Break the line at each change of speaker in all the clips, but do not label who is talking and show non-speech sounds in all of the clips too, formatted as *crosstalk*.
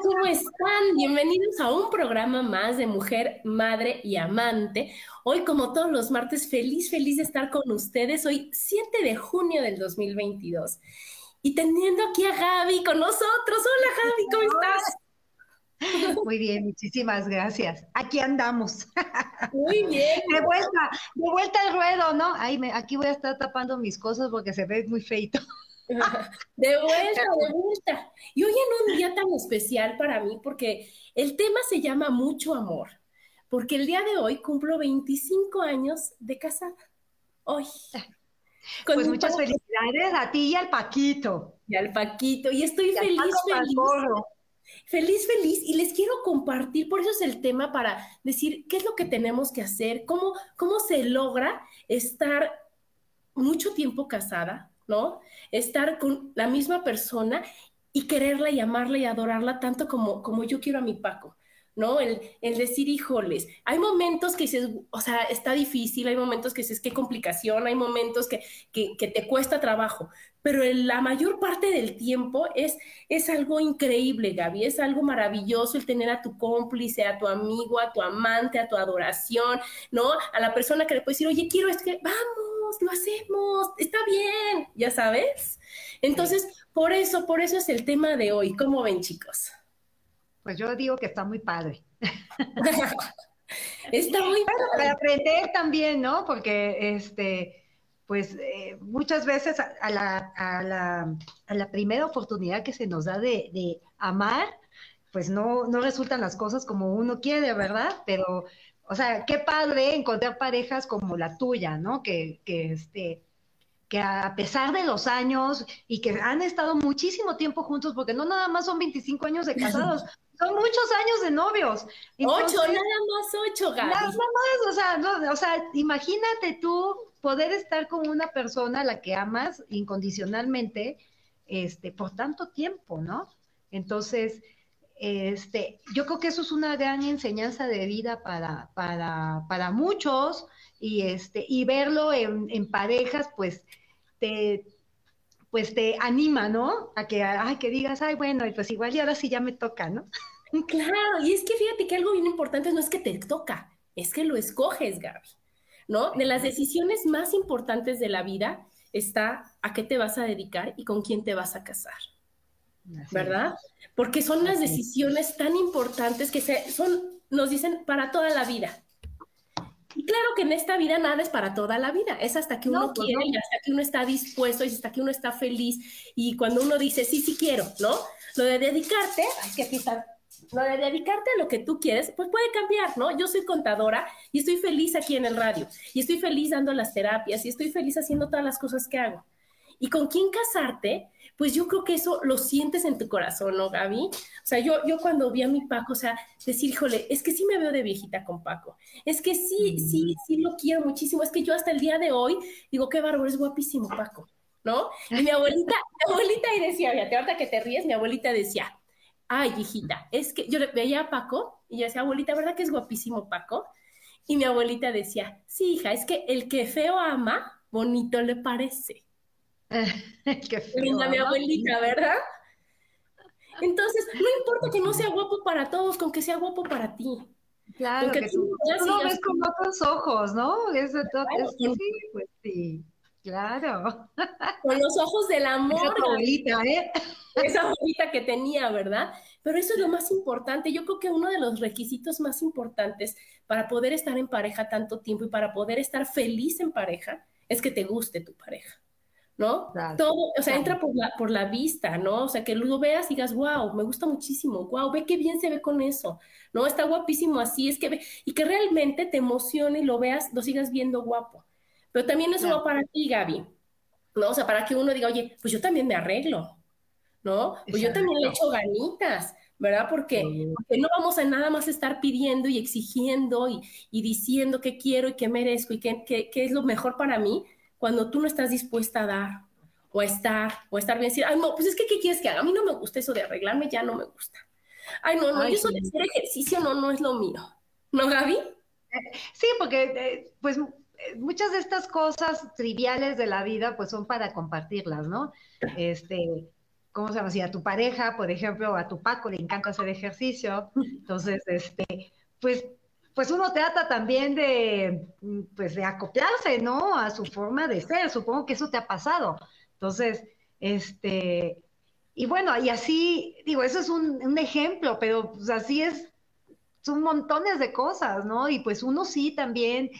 ¿Cómo están? Bienvenidos a un programa más de Mujer, Madre y Amante. Hoy, como todos los martes, feliz, feliz de estar con ustedes. Hoy, 7 de junio del 2022. Y teniendo aquí a Gaby con nosotros. Hola, Gaby, ¿cómo
estás? Muy bien, muchísimas gracias. Aquí andamos.
Muy bien.
De vuelta, de vuelta al ruedo, ¿no? Ahí me, aquí voy a estar tapando mis cosas porque se ve muy feito. *laughs*
De vuelta, de vuelta. Y hoy en un día tan especial para mí, porque el tema se llama Mucho Amor, porque el día de hoy cumplo 25 años de casada. Hoy. *laughs*
pues muchas felicidades a ti y al Paquito.
Y al Paquito. Y estoy feliz, feliz. Feliz, feliz. Y les quiero compartir, por eso es el tema para decir qué es lo que tenemos que hacer, cómo, cómo se logra estar mucho tiempo casada, ¿no? Estar con la misma persona y quererla y amarla y adorarla tanto como, como yo quiero a mi Paco. ¿no? El, el, decir, híjoles, hay momentos que dices, o sea, está difícil, hay momentos que dices, qué complicación, hay momentos que, que, te cuesta trabajo, pero la mayor parte del tiempo es, es algo increíble, Gaby, es algo maravilloso el tener a tu cómplice, a tu amigo, a tu amante, a tu adoración, ¿no? A la persona que le puede decir, oye, quiero es que, vamos, lo hacemos, está bien, ya sabes. Entonces, por eso, por eso es el tema de hoy. ¿Cómo ven, chicos?
Pues yo digo que está muy padre. *laughs*
está muy padre.
Para aprender también, ¿no? Porque este, pues eh, muchas veces a, la, a, la, a, la, primera oportunidad que se nos da de, de, amar, pues no, no resultan las cosas como uno quiere, ¿verdad? Pero, o sea, qué padre encontrar parejas como la tuya, ¿no? Que, que este, que a pesar de los años y que han estado muchísimo tiempo juntos, porque no nada más son 25 años de casados, *laughs* son muchos años de novios.
ocho, nada más ocho, Gaby.
Nada más, o sea, o sea, imagínate tú poder estar con una persona a la que amas incondicionalmente, este, por tanto tiempo, ¿no? Entonces, este, yo creo que eso es una gran enseñanza de vida para, para, para muchos, y este, y verlo en, parejas, pues, te, pues te anima, ¿no? A que, ay, que digas, ay, bueno, pues igual y ahora sí ya me toca, ¿no? *laughs*
Claro, y es que fíjate que algo bien importante no es que te toca, es que lo escoges, Gaby, ¿no? De las decisiones más importantes de la vida está a qué te vas a dedicar y con quién te vas a casar, ¿verdad? Porque son las decisiones tan importantes que se, son, nos dicen para toda la vida. Y claro que en esta vida nada es para toda la vida, es hasta que uno pues quiere y hasta que uno está dispuesto y hasta que uno está feliz y cuando uno dice, sí, sí quiero, ¿no? Lo de dedicarte, ay, que aquí está, lo de dedicarte a lo que tú quieres, pues puede cambiar, ¿no? Yo soy contadora y estoy feliz aquí en el radio y estoy feliz dando las terapias y estoy feliz haciendo todas las cosas que hago. Y con quién casarte, pues yo creo que eso lo sientes en tu corazón, ¿no, Gaby? O sea, yo, yo cuando vi a mi Paco, o sea, decir, híjole, es que sí me veo de viejita con Paco, es que sí, sí, sí lo quiero muchísimo, es que yo hasta el día de hoy digo, qué bárbaro, es guapísimo Paco, ¿no? Y mi abuelita, mi abuelita y decía, fíjate, ahorita que te ríes, mi abuelita decía, ay, hijita, es que yo le veía a Paco y yo decía, abuelita, ¿verdad que es guapísimo Paco? Y mi abuelita decía, sí, hija, es que el que feo ama, bonito le parece. *laughs* Qué feo, mi abuelita, ¿verdad? Entonces, no importa que no sea guapo para todos, con que sea guapo para ti.
Claro, que tú, lo ves con otros ojos, ¿no? Todo, sí, pues sí, claro. *laughs*
Con los ojos del amor.
Esa abuelita, ¿eh?
Esa *laughs* abuelita que tenía, ¿verdad? Pero eso es lo más importante. Yo creo que uno de los requisitos más importantes para poder estar en pareja tanto tiempo y para poder estar feliz en pareja es que te guste tu pareja. ¿No? Todo, o sea, entra por la, por la vista, ¿no? O sea, que lo veas y digas, wow, me gusta muchísimo, wow, ve qué bien se ve con eso, ¿no? Está guapísimo así, es que ve, y que realmente te emocione y lo veas, lo sigas viendo guapo. Pero también eso va para ti, Gaby, ¿no? O sea, para que uno diga, oye, pues yo también me arreglo, ¿no? Pues yo también le echo ganitas, ¿verdad? Porque, no vamos a nada más estar pidiendo y exigiendo y, y diciendo qué quiero y qué merezco y qué, qué, qué es lo mejor para mí, cuando tú no estás dispuesta a dar o a estar, o a estar bien, decir, ay, no, pues es que, ¿qué quieres que haga? A mí no me gusta eso de arreglarme, ya no me gusta. Ay, no, no, eso de hacer ejercicio no, no es lo mío. ¿No, Gaby?
Sí, porque, eh, pues, muchas de estas cosas triviales de la vida, pues, son para compartirlas, ¿no? Este, ¿cómo se llama? Si a tu pareja, por ejemplo, a tu Paco le encanta hacer ejercicio, entonces, este, pues, pues uno trata también de, pues de acoplarse, ¿no? A su forma de ser. Supongo que eso te ha pasado. Entonces, este, y bueno, y así, digo, eso es un, ejemplo, pero pues así es, son montones de cosas, ¿no? Y pues uno sí también,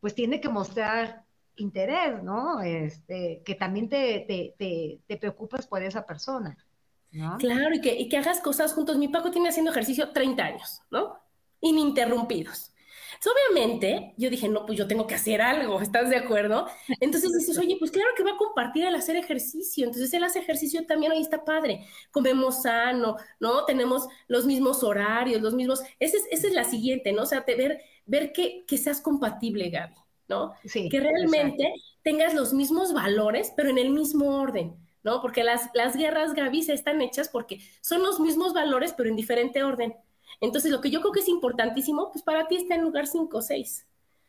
pues tiene que mostrar interés, ¿no? Este, que también te, te, te, preocupas por esa persona.
Claro, y que, y que hagas cosas juntos. Mi Paco tiene haciendo ejercicio 30 años, ¿no? Ininterrumpidos. obviamente, yo dije, no, pues yo tengo que hacer algo, *laughs* ¿estás de acuerdo? Entonces dices, oye, pues claro que va a compartir el hacer ejercicio. Entonces él hace ejercicio también, ahí está padre. Comemos sano, ¿no? Tenemos los mismos horarios, los mismos. Esa es, esa es la siguiente, ¿no? O sea, ver, ver que, que seas compatible, Gaby, ¿no? Sí, que realmente tengas los mismos valores, pero en el mismo orden. ¿no? Porque las, las guerras, Gaby, se están hechas porque son los mismos valores, pero en diferente orden. Entonces, lo que yo creo que es importantísimo, pues para ti está en lugar 5 o 6,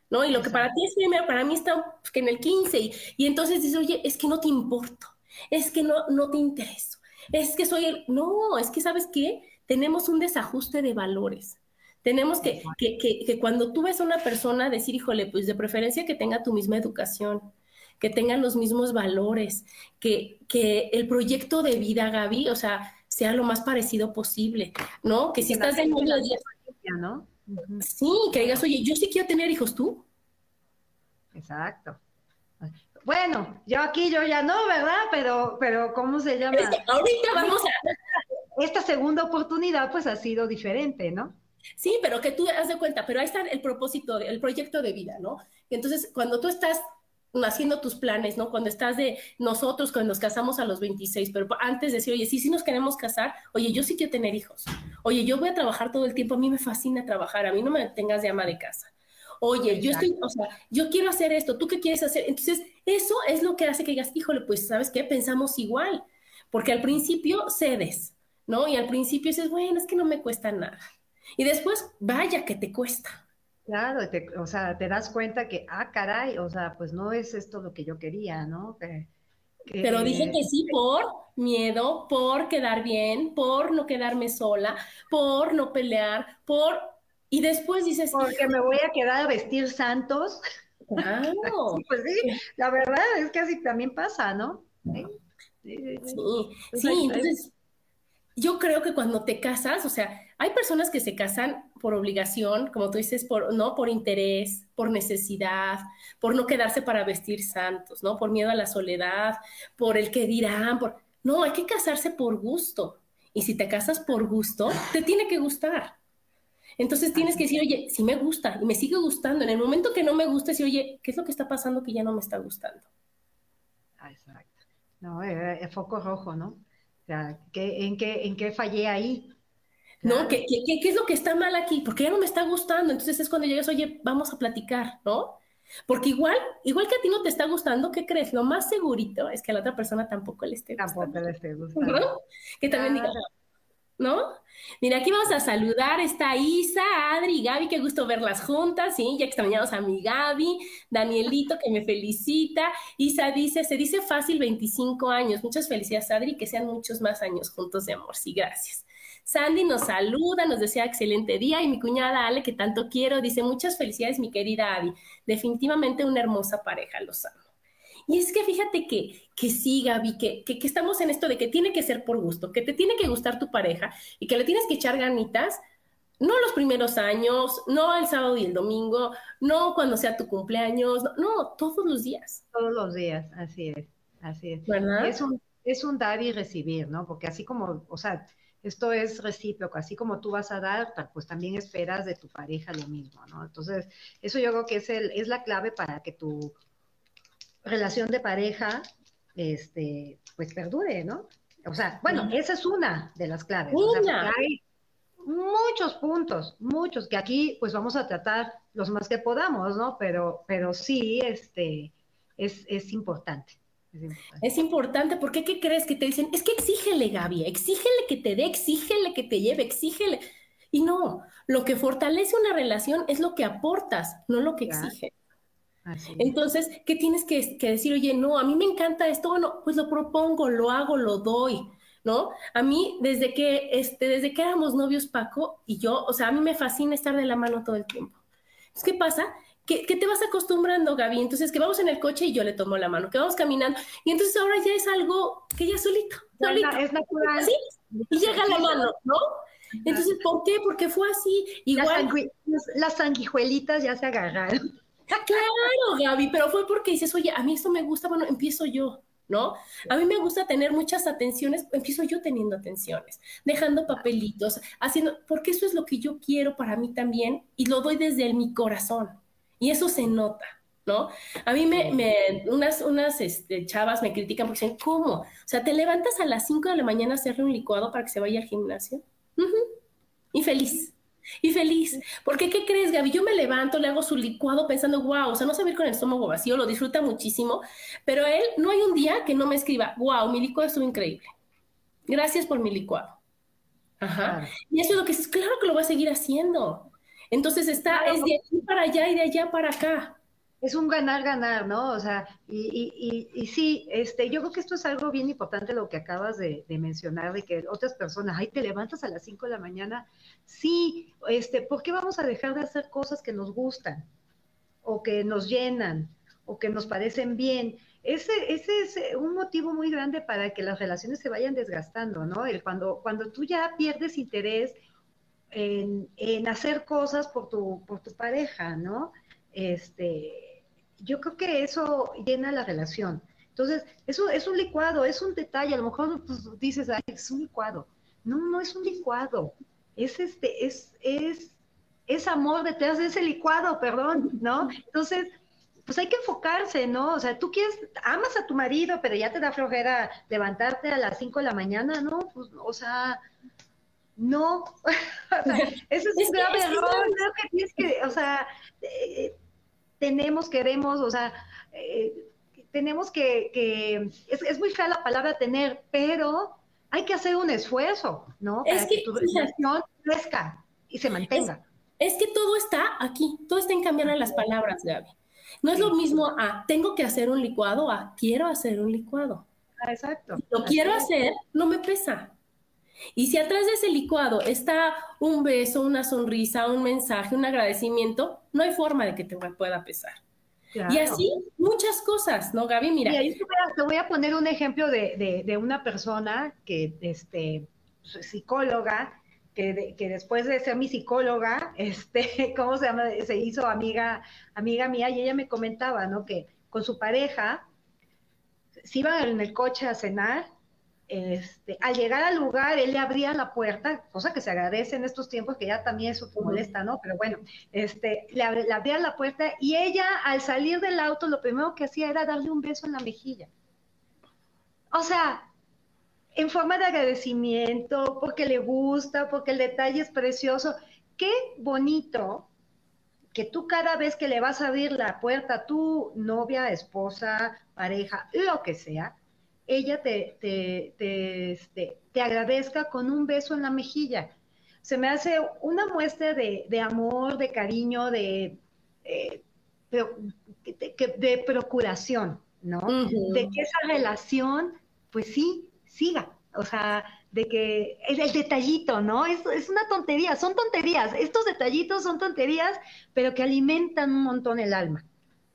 ¿no? Y lo que para ti es primero, para mí está pues, en el 15. Y, y, entonces dices, oye, es que no te importo, es que no, no te intereso, es que soy el... No, es que, ¿sabes qué? Tenemos un desajuste de valores. Tenemos que, que, que, que cuando tú ves a una persona decir, híjole, pues de preferencia que tenga tu misma educación, que tengan los mismos valores, que, que el proyecto de vida, Gaby, o sea, sea lo más parecido posible, ¿no? Que si estás de novio ¿no? Sí, que digas, oye, yo sí quiero tener hijos tú.
Exacto. Bueno, yo aquí yo ya no, ¿verdad? Pero, pero ¿cómo se llama?
ahorita vamos a.
Esta segunda oportunidad, pues ha sido diferente, ¿no?
Sí, pero que tú haz de cuenta, pero ahí está el propósito, el proyecto de vida, ¿no? Entonces, cuando tú estás haciendo tus planes, ¿no? Cuando estás de nosotros, cuando nos casamos a los 26, pero antes de decir, oye, sí, sí nos queremos casar, oye, yo sí quiero tener hijos, oye, yo voy a trabajar todo el tiempo, a mí me fascina trabajar, a mí no me tengas de ama de casa. Oye, yo estoy, o sea, yo quiero hacer esto, ¿tú qué quieres hacer? Entonces, eso es lo que hace que digas, híjole, pues, ¿sabes qué? Pensamos igual, porque al principio cedes, ¿no? Y al principio dices, bueno, es que no me cuesta nada. Y después, vaya que te cuesta.
Claro, o sea, te das cuenta que, ah, caray, o sea, pues no es esto lo que yo quería, ¿no?
Pero dije que sí por miedo, por quedar bien, por no quedarme sola, por no pelear, por... Y después dices...
Porque me voy a quedar a vestir santos. Claro. *laughs* pues sí, la verdad es que así también pasa, ¿no?
Sí, sí, sí entonces yo creo que cuando te casas, o sea, hay personas que se casan por obligación, como tú dices, por, ¿no? Por interés, por necesidad, por no quedarse para vestir santos, ¿no? Por miedo a la soledad, por el que dirán, por... No, hay que casarse por gusto. Y si te casas por gusto, te tiene que gustar. Entonces tienes que decir, oye, si me gusta y me sigue gustando. En el momento que no me gusta, decir, oye, ¿qué es lo que está pasando que ya no me está gustando?
Ah, exacto. No, eh, eh, foco rojo, ¿no? Sea, en, qué, ¿en qué fallé ahí?
¿no? ¿Qué, qué, es lo que está mal aquí? Porque ya no me está gustando. Entonces es cuando llegas, oye, vamos a platicar, ¿no? Porque igual, igual que a ti no te está gustando, ¿qué crees? Lo más segurito es que a la otra persona tampoco le esté gustando.
Tampoco le esté gustando.
Que también diga, ¿no? Mira, aquí vamos a saludar, está Isa, Adri y Gaby, qué gusto verlas juntas, ¿sí? Ya extrañamos a mi Gaby, Danielito que me felicita, Isa dice, se dice fácil 25 años, muchas felicidades Adri, que sean muchos más años juntos de amor, sí, gracias. Sandy nos saluda, nos desea excelente día y mi cuñada Ale, que tanto quiero, dice muchas felicidades mi querida Adi, definitivamente una hermosa pareja, los amo. Y es que fíjate que, que sí, Gaby, que, que, estamos en esto de que tiene que ser por gusto, que te tiene que gustar tu pareja y que le tienes que echar ganitas, no los primeros años, no el sábado y el domingo, no cuando sea tu cumpleaños, no, todos los días.
Todos los días, así es, así es.
¿Verdad?
Es un, es un dar y recibir, ¿no? Porque así como, o sea, esto es recíproco, así como tú vas a dar, pues también esperas de tu pareja lo mismo, ¿no? Entonces, eso yo creo que es, el, es la clave para que tu relación de pareja, este, pues perdure, ¿no? O sea, bueno, esa es una de las claves. O sea, hay muchos puntos, muchos, que aquí pues vamos a tratar los más que podamos, ¿no? Pero, pero sí, este, es, es importante.
Es importante. porque ¿qué crees que te dicen? Es que exígele, Gaby, exígele que te dé, exígele que te lleve, exígele. Y no, lo que fortalece una relación es lo que aportas, no lo que Entonces, ¿qué tienes que, decir? Oye, no, a mí me encanta esto, bueno, pues lo propongo, lo hago, lo doy, ¿no? A mí, desde que, este, desde que éramos novios, Paco y yo, o sea, a mí me fascina estar de la mano todo el tiempo. ¿qué pasa? Que, te vas acostumbrando, Gaby. Entonces, que vamos en el coche y yo le tomo la mano, que vamos caminando. Y entonces ahora ya es algo que ya solito, solito.
Es natural.
Sí, y llega la mano, ¿no? Entonces, ¿por qué? Porque fue así. Igual.
las sanguijuelitas ya se agarraron.
Claro, Gaby, pero fue porque dices, oye, a mí esto me gusta, bueno, empiezo yo, ¿no? A mí me gusta tener muchas atenciones, empiezo yo teniendo atenciones, dejando papelitos, haciendo, porque eso es lo que yo quiero para mí también y lo doy desde mi corazón. Y eso se nota, ¿no? A mí me, me unas, unas este, chavas me critican porque dicen, ¿cómo? O sea, ¿te levantas a las 5 de la mañana a hacerle un licuado para que se vaya al gimnasio? Y feliz y feliz. Porque, ¿qué crees, Gaby? Yo me levanto, le hago su licuado pensando, wow, o sea, no saber con el estómago vacío, lo disfruta muchísimo, pero él no hay un día que no me escriba, wow, mi licuado estuvo increíble. Gracias por mi licuado. Ajá. Y eso es lo que es, claro que lo va a seguir haciendo. Entonces está, es de aquí para allá y de allá para acá
es un ganar-ganar, ¿no? O sea, y, y, y, sí, este, yo creo que esto es algo bien importante lo que acabas de, mencionar, de que otras personas, ay, te levantas a las 5 de la mañana. Sí, este, ¿por qué vamos a dejar de hacer cosas que nos gustan? O que nos llenan, o que nos parecen bien. Ese, ese es un motivo muy grande para que las relaciones se vayan desgastando, ¿no? El cuando, cuando tú ya pierdes interés en, en hacer cosas por tu, por tu pareja, ¿no? Este, yo creo que eso llena la relación. Entonces, eso es un licuado, es un detalle, a lo mejor pues, dices, Ay, es un licuado. No, no es un licuado, es este, es, es, es amor detrás de ese licuado, perdón, ¿no? Entonces, pues hay que enfocarse, ¿no? O sea, tú quieres, amas a tu marido, pero ya te da flojera levantarte a las 5 de la mañana, ¿no? Pues, o sea, no. *laughs* o sea, *laughs* ese es, un grave error. Que tienes que, o sea, eh, tenemos, queremos, o sea, eh, tenemos que, es, muy fea la palabra tener, pero hay que hacer un esfuerzo, ¿no? Para que, tu relación crezca y se mantenga.
Es, que todo está aquí, todo está en cambiar las palabras, Gaby. No es lo mismo a tengo que hacer un licuado a quiero hacer un licuado.
Ah, exacto.
lo quiero hacer, no me pesa. Y si atrás de ese licuado está un beso, una sonrisa, un mensaje, un agradecimiento, no hay forma de que te pueda pesar. Y así muchas cosas, ¿no, Gaby? Mira.
Y ahí te voy, a, poner un ejemplo de, una persona que, este, psicóloga, que, que, después de ser mi psicóloga, *laughs* este, ¿cómo se llama? Se hizo amiga, amiga mía y ella me comentaba, ¿no? Que con su pareja se iban en el coche a cenar este, al llegar al lugar, él le abría la puerta, cosa que se agradece en estos tiempos, que ya también eso molesta, ¿no? Pero bueno, este, le, abría la puerta y ella, al salir del auto, lo primero que hacía era darle un beso en la mejilla. O sea, en forma de agradecimiento, porque le gusta, porque el detalle es precioso. Qué bonito que tú cada vez que le vas a abrir la puerta a tu novia, esposa, pareja, lo que sea, ella te, te, te, este, te agradezca con un beso en la mejilla. Se me hace una muestra de, de amor, de cariño, de, eh, de, procuración, ¿no? De que esa relación, pues sí, siga. O sea, de que el, el detallito, ¿no? Es, es una tontería, son tonterías. Estos detallitos son tonterías, pero que alimentan un montón el alma.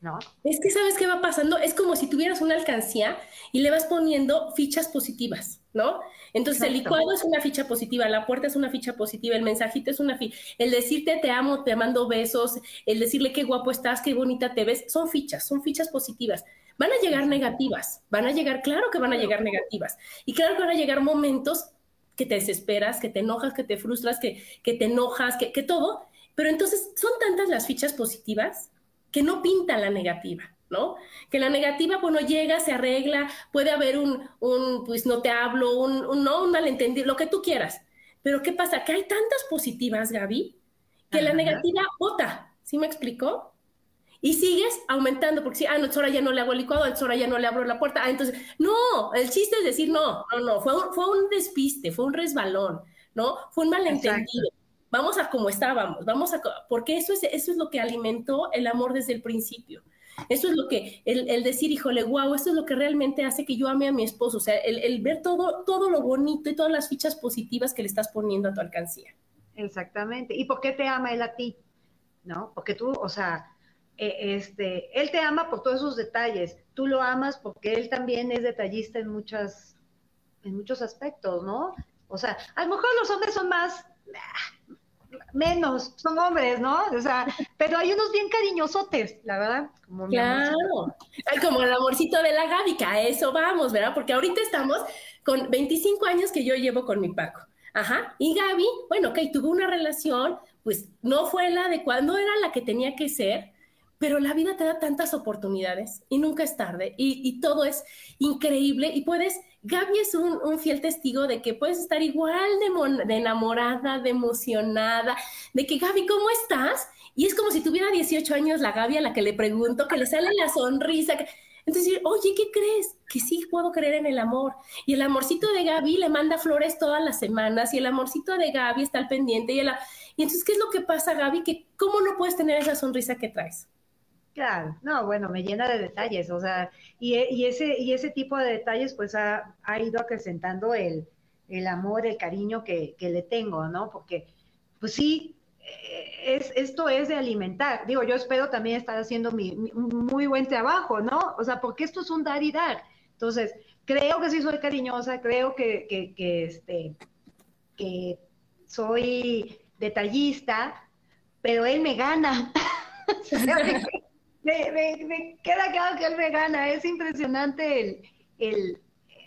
¿No?
Es que sabes qué va pasando, es como si tuvieras una alcancía y le vas poniendo fichas positivas, ¿no? Entonces el licuado es una ficha positiva, la puerta es una ficha positiva, el mensajito es una ficha, el decirte te amo, te mando besos, el decirle qué guapo estás, qué bonita te ves, son fichas, son fichas positivas. Van a llegar negativas, van a llegar, claro que van a llegar negativas. Y claro que van a llegar momentos que te desesperas, que te enojas, que te frustras, que, que te enojas, que, que todo. Pero entonces son tantas las fichas positivas que no pinta la negativa, ¿no? Que la negativa, bueno, llega, se arregla, puede haber un, un pues no te hablo, un, un, no, un malentendido, lo que tú quieras. Pero ¿qué pasa? Que hay tantas positivas, Gaby, que la negativa vota, ¿sí me explicó? Y sigues aumentando, porque si, ah, no, ahora ya no le hago el licuado, ahora ya no le abro la puerta. Ah, entonces, no, el chiste es decir, no, no, no, fue un, fue un despiste, fue un resbalón, ¿no? Fue un malentendido vamos a como estábamos, vamos a, porque eso es, eso es lo que alimentó el amor desde el principio. Eso es lo que, el, decir, híjole, wow, esto es lo que realmente hace que yo ame a mi esposo. O sea, el, ver todo, todo lo bonito y todas las fichas positivas que le estás poniendo a tu alcancía.
Exactamente. ¿Y por qué te ama él a ti? ¿No? Porque tú, o sea, e, este, él te ama por todos esos detalles. Tú lo amas porque él también es detallista en muchas, en muchos aspectos, ¿no? O sea, a lo mejor los hombres son más, menos, son hombres, ¿no? O sea, pero hay unos bien cariñosotes, la verdad.
Como claro, como el amorcito de la Gaby, que a eso vamos, ¿verdad? Porque ahorita estamos con 25 años que yo llevo con mi Paco. Ajá, y Gaby, bueno, ok, tuvo una relación, pues no fue la adecuada, no era la que tenía que ser, pero la vida te da tantas oportunidades y nunca es tarde y, todo es increíble y puedes, Gaby es un, fiel testigo de que puedes estar igual de, enamorada, de emocionada, de que Gaby, ¿cómo estás? Y es como si tuviera 18 años la Gaby a la que le pregunto, que le sale la sonrisa. Entonces, oye, ¿qué crees? Que sí puedo creer en el amor. Y el amorcito de Gaby le manda flores todas las semanas y el amorcito de Gaby está al pendiente. Y, y entonces, ¿qué es lo que pasa, Gaby? Que ¿Cómo no puedes tener esa sonrisa que traes?
Claro, no, bueno, me llena de detalles, o sea, y, y ese, y ese tipo de detalles pues ha, ha ido acrecentando el, el, amor, el cariño que, que, le tengo, ¿no? Porque, pues sí, eh, es, esto es de alimentar. Digo, yo espero también estar haciendo mi, muy buen trabajo, ¿no? O sea, porque esto es un dar y dar. Entonces, creo que sí soy cariñosa, creo que, que, que este, que soy detallista, pero él me gana. *laughs* me, queda claro que él me gana. Es impresionante el,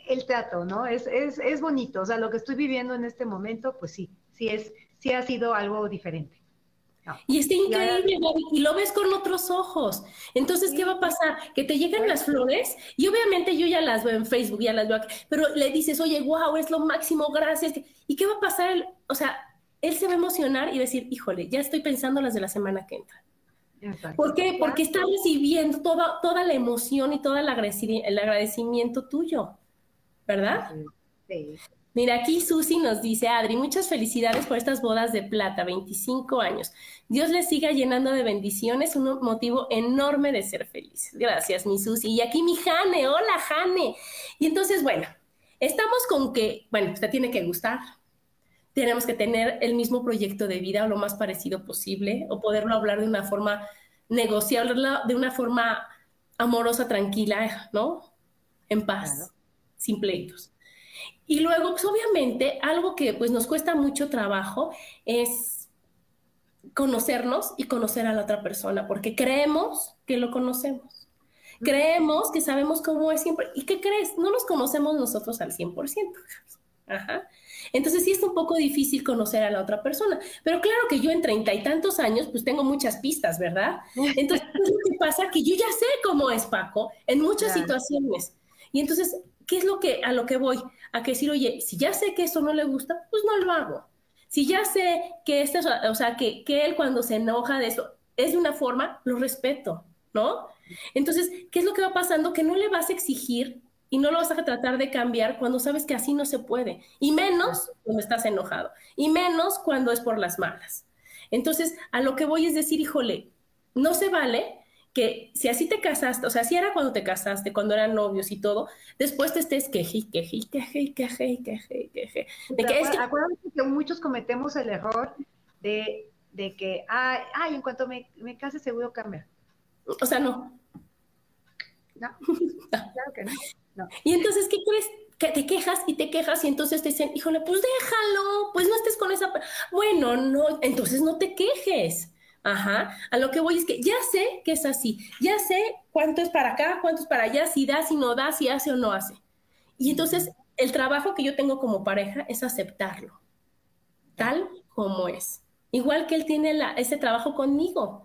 el, trato, ¿no? Es, es, es, bonito. O sea, lo que estoy viviendo en este momento, pues sí, sí, es, sí ha sido algo diferente.
Y está increíble, y lo ves con otros ojos. Entonces, ¿qué va a pasar? Que te llegan las flores y obviamente yo ya las veo en Facebook, ya las veo aquí, pero le dices, oye, wow, es lo máximo, gracias. ¿Y qué va a pasar? O sea, él se va a emocionar y decir, híjole, ya estoy pensando las de la semana que entra. ¿Por qué? Porque está recibiendo toda, toda la emoción y todo el agradecimiento tuyo, ¿verdad? Sí. Mira, aquí Susi nos dice, Adri, muchas felicidades por estas bodas de plata, 25 años. Dios les siga llenando de bendiciones, un motivo enorme de ser feliz. Gracias, mi Susi. Y aquí mi Jane, hola Jane. Y entonces, bueno, estamos con que, bueno, usted tiene que gustar, tenemos que tener el mismo proyecto de vida o lo más parecido posible, o poderlo hablar de una forma, negociarlo de una forma amorosa, tranquila, ¿no? En paz, sin pleitos. Y luego, pues obviamente, algo que pues nos cuesta mucho trabajo es conocernos y conocer a la otra persona, porque creemos que lo conocemos. Creemos que sabemos cómo es siempre. ¿Y qué crees? No nos conocemos nosotros al 100%. Ajá. Entonces sí es un poco difícil conocer a la otra persona, pero claro que yo en treinta y tantos años pues tengo muchas pistas, ¿verdad? Entonces, ¿qué es *laughs* lo que pasa? Que yo ya sé cómo es Paco en muchas situaciones. Y entonces, ¿qué es lo que a lo que voy? A que decir, oye, si ya sé que eso no le gusta, pues no lo hago. Si ya sé que este, o sea, que, que él cuando se enoja de eso es de una forma, lo respeto, ¿no? Entonces, ¿qué es lo que va pasando? Que no le vas a exigir y no lo vas a tratar de cambiar cuando sabes que así no se puede. Y menos cuando estás enojado. Y menos cuando es por las malas. Entonces, a lo que voy es decir, híjole, no se vale que si así te casaste, o sea, si era cuando te casaste, cuando eran novios y todo, después te estés queje, queje, queje, queje, queje, queje.
De que, es que... Acuérdate que muchos cometemos el error de, de que, ay, ay, en cuanto me, me case seguro cambia.
O sea, no.
No, *laughs* claro que no.
Y entonces, ¿qué crees? que te quejas y te quejas y entonces te dicen, híjole, pues déjalo, pues no estés con esa... Bueno, no, entonces no te quejes. Ajá, a lo que voy es que ya sé que es así, ya sé cuánto es para acá, cuánto es para allá, si da, si no da, si hace o no hace. Y entonces el trabajo que yo tengo como pareja es aceptarlo, tal como es. Igual que él tiene la, ese trabajo conmigo.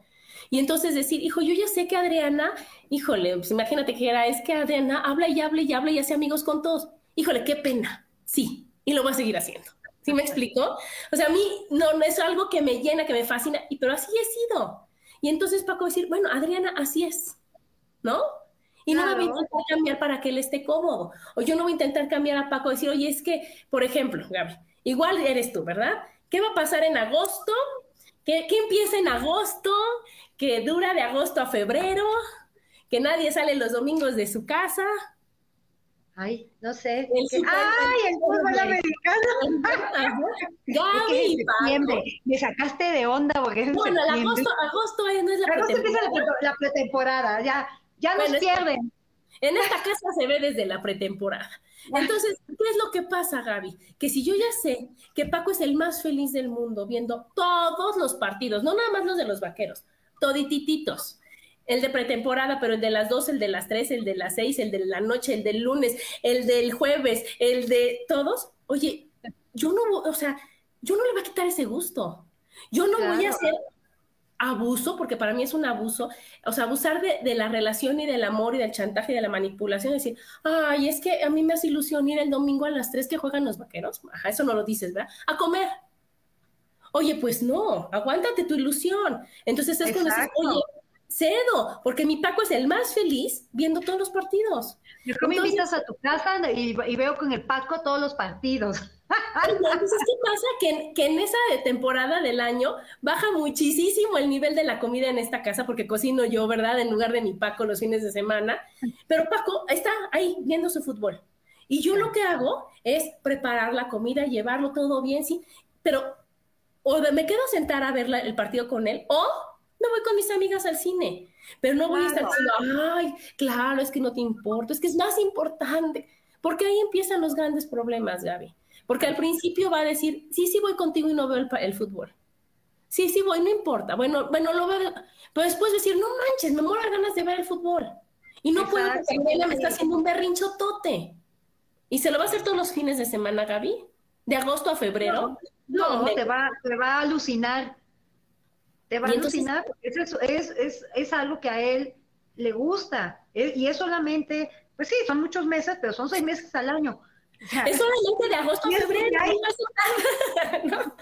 Y entonces decir, hijo, yo ya sé que Adriana, híjole, pues imagínate que era, es que Adriana habla y habla y habla y hace amigos con todos. Híjole, qué pena. Sí, y lo voy a seguir haciendo. ¿Sí me explico? O sea, a mí no, no es algo que me llena, que me fascina, y, pero así he sido. Y entonces Paco decir, bueno, Adriana, así es, ¿no? Y no voy a intentar cambiar para que él esté cómodo. O yo no voy a intentar cambiar a Paco, decir, oye, es que, por ejemplo, Gaby, igual eres tú, ¿verdad? ¿Qué va a pasar en agosto? ¿Qué, ¿Qué, empieza en agosto? ¿Que dura de agosto a febrero? ¿Que nadie sale los domingos de su casa?
Ay, no sé. ¡Ay, el fútbol americano! *laughs* Gaby, Me sacaste de onda porque es
Bueno, el agosto, agosto no es la
agosto pretemporada. la, pretemporada, ya, ya nos pierden.
En esta casa se ve desde la pretemporada. *laughs* Entonces, ¿qué es lo que pasa, Gaby? Que si yo ya sé que Paco es el más feliz del mundo viendo todos los partidos, no nada más los de los vaqueros, toditititos, el de pretemporada, pero el de las dos, el de las tres, el de las seis, el de la noche, el del lunes, el del jueves, el de todos. Oye, yo no, o sea, yo no le voy a quitar ese gusto. Yo no voy a hacer abuso, porque para mí es un abuso, o sea, abusar de, la relación y del amor y del chantaje y de la manipulación, decir, ay, es que a mí me hace ilusión ir el domingo a las tres que juegan los vaqueros, ajá, eso no lo dices, ¿verdad? A comer. Oye, pues no, aguántate tu ilusión. Entonces es cuando dices, oye, cedo, porque mi Paco es el más feliz viendo todos los partidos.
Yo me invitas a tu casa y, veo con el Paco todos los partidos. *laughs*
Entonces, ¿qué pasa? Que, que, en esa temporada del año baja muchísimo el nivel de la comida en esta casa, porque cocino yo, ¿verdad? En lugar de mi Paco los fines de semana. Pero Paco está ahí viendo su fútbol. Y yo lo que hago es preparar la comida, llevarlo todo bien, sí. Pero o me quedo sentada a ver el partido con él, o me voy con mis amigas al cine, pero no voy a estar diciendo, ay, claro, es que no te importa, es que es más importante, porque ahí empiezan los grandes problemas, Gaby. Porque al principio va a decir, sí, sí voy contigo y no veo el, fútbol. Sí, sí voy, no importa. Bueno, bueno, lo veo. Pero después decir, no manches, me muero ganas de ver el fútbol. Y no puedo porque me está haciendo un berrincho tote. Y se lo va a hacer todos los fines de semana, Gaby. De agosto a febrero.
No, te, va, te va a alucinar te va a alucinar, es, es, es, es, algo que a él le gusta. y es solamente, pues sí, son muchos meses, pero son seis meses al año.
es solamente de agosto a febrero. *laughs*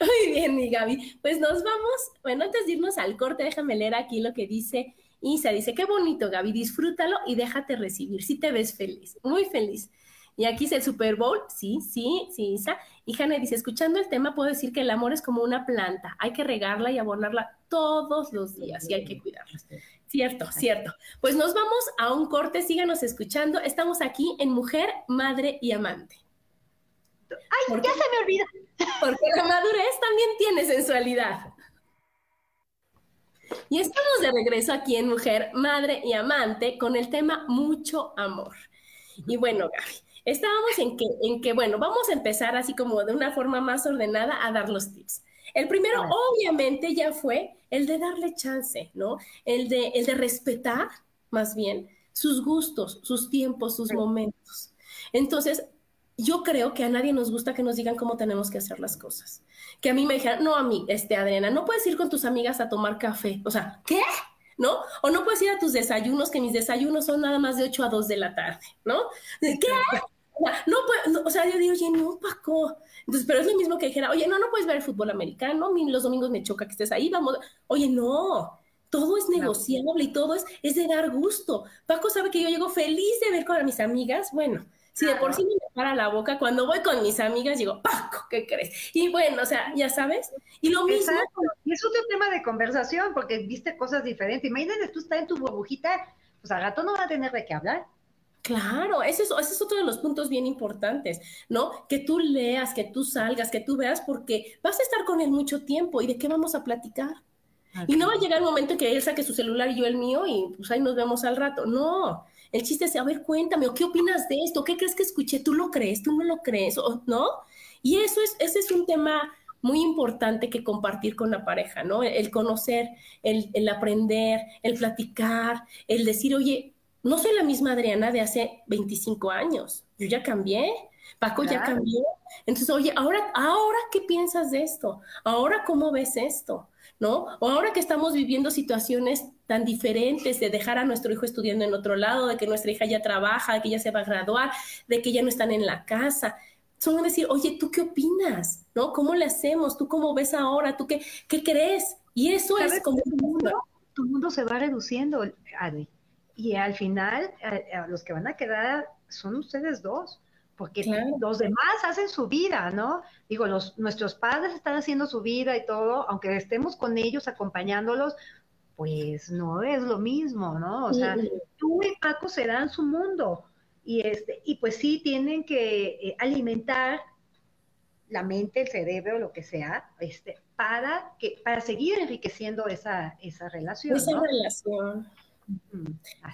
Muy bien, mi Gaby. Pues nos vamos. Bueno, antes de irnos al corte, déjame leer aquí lo que dice Isa. Dice, qué bonito, Gaby, disfrútalo y déjate recibir. Si te ves feliz, muy feliz. Y aquí es el Super Bowl, sí, sí, sí, Isa. Y Hanna dice, escuchando el tema, puedo decir que el amor es como una planta, hay que regarla y abonarla todos los días y hay que cuidarla. Cierto, cierto. Pues nos vamos a un corte, síganos escuchando. Estamos aquí en Mujer, Madre y Amante.
Ay, ya se me olvida.
Porque la madurez también tiene sensualidad. Y estamos de regreso aquí en Mujer, Madre y Amante con el tema Mucho Amor. Y bueno, Gaby, Estábamos en que, en que, bueno, vamos a empezar así como de una forma más ordenada a dar los tips. El primero, obviamente, ya fue el de darle chance, ¿no? El de, el de respetar, más bien, sus gustos, sus tiempos, sus momentos. Entonces, yo creo que a nadie nos gusta que nos digan cómo tenemos que hacer las cosas. Que a mí me dijeran, no, a mí, este, Adriana, no puedes ir con tus amigas a tomar café. O sea, ¿qué? ¿no? O no puedes ir a tus desayunos, que mis desayunos son nada más de 8 a 2 de la tarde, ¿no? ¿Qué? No, o sea, yo digo, oye, no, Paco. Entonces, pero es lo mismo que dijera, oye, no, no puedes ver el fútbol americano, los domingos me choca que estés ahí, vamos. Oye, no, todo es negociable y todo es, es de dar gusto. Paco sabe que yo llego feliz de ver con mis amigas, bueno, si de por sí me para la boca, cuando voy con mis amigas digo, Paco, ¿qué crees? Y bueno, o sea, ya sabes. Y lo mismo.
Y es otro tema de conversación, porque viste cosas diferentes. Imagínate, tú estás en tu burbujita, pues al gato no va a tener de qué hablar.
Claro, ese es, ese es otro de los puntos bien importantes, ¿no? Que tú leas, que tú salgas, que tú veas, porque vas a estar con él mucho tiempo y de qué vamos a platicar. Y no va a llegar el momento en que él saque su celular y yo el mío y pues ahí nos vemos al rato. No, el chiste es, a ver, cuéntame, ¿o qué opinas de esto? ¿Qué crees que escuché? ¿Tú lo crees? ¿Tú no lo crees? ¿O, ¿No? Y eso es, ese es un tema muy importante que compartir con la pareja, ¿no? El conocer, el, el aprender, el platicar, el decir, oye, no soy la misma Adriana de hace 25 años, yo ya cambié, Paco ya cambió. Entonces, oye, ahora, ahora, ¿qué piensas de esto? Ahora, ¿cómo ves esto? ¿no? O ahora que estamos viviendo situaciones tan diferentes de dejar a nuestro hijo estudiando en otro lado, de que nuestra hija ya trabaja, de que ya se va a graduar, de que ya no están en la casa. Son decir, oye, ¿tú qué opinas? ¿No? ¿Cómo le hacemos? ¿Tú cómo ves ahora? ¿Tú qué, qué crees? Y eso es como...
Tu mundo, tu mundo se va reduciendo, Adri. Y al final, los que van a quedar son ustedes dos porque los demás hacen su vida, ¿no? Digo, los, nuestros padres están haciendo su vida y todo, aunque estemos con ellos acompañándolos, pues no es lo mismo, ¿no? O sea, tú y Paco serán su mundo y este y pues sí tienen que eh, alimentar la mente, el cerebro, lo que sea, este, para que para seguir enriqueciendo esa esa relación.
Esa relación.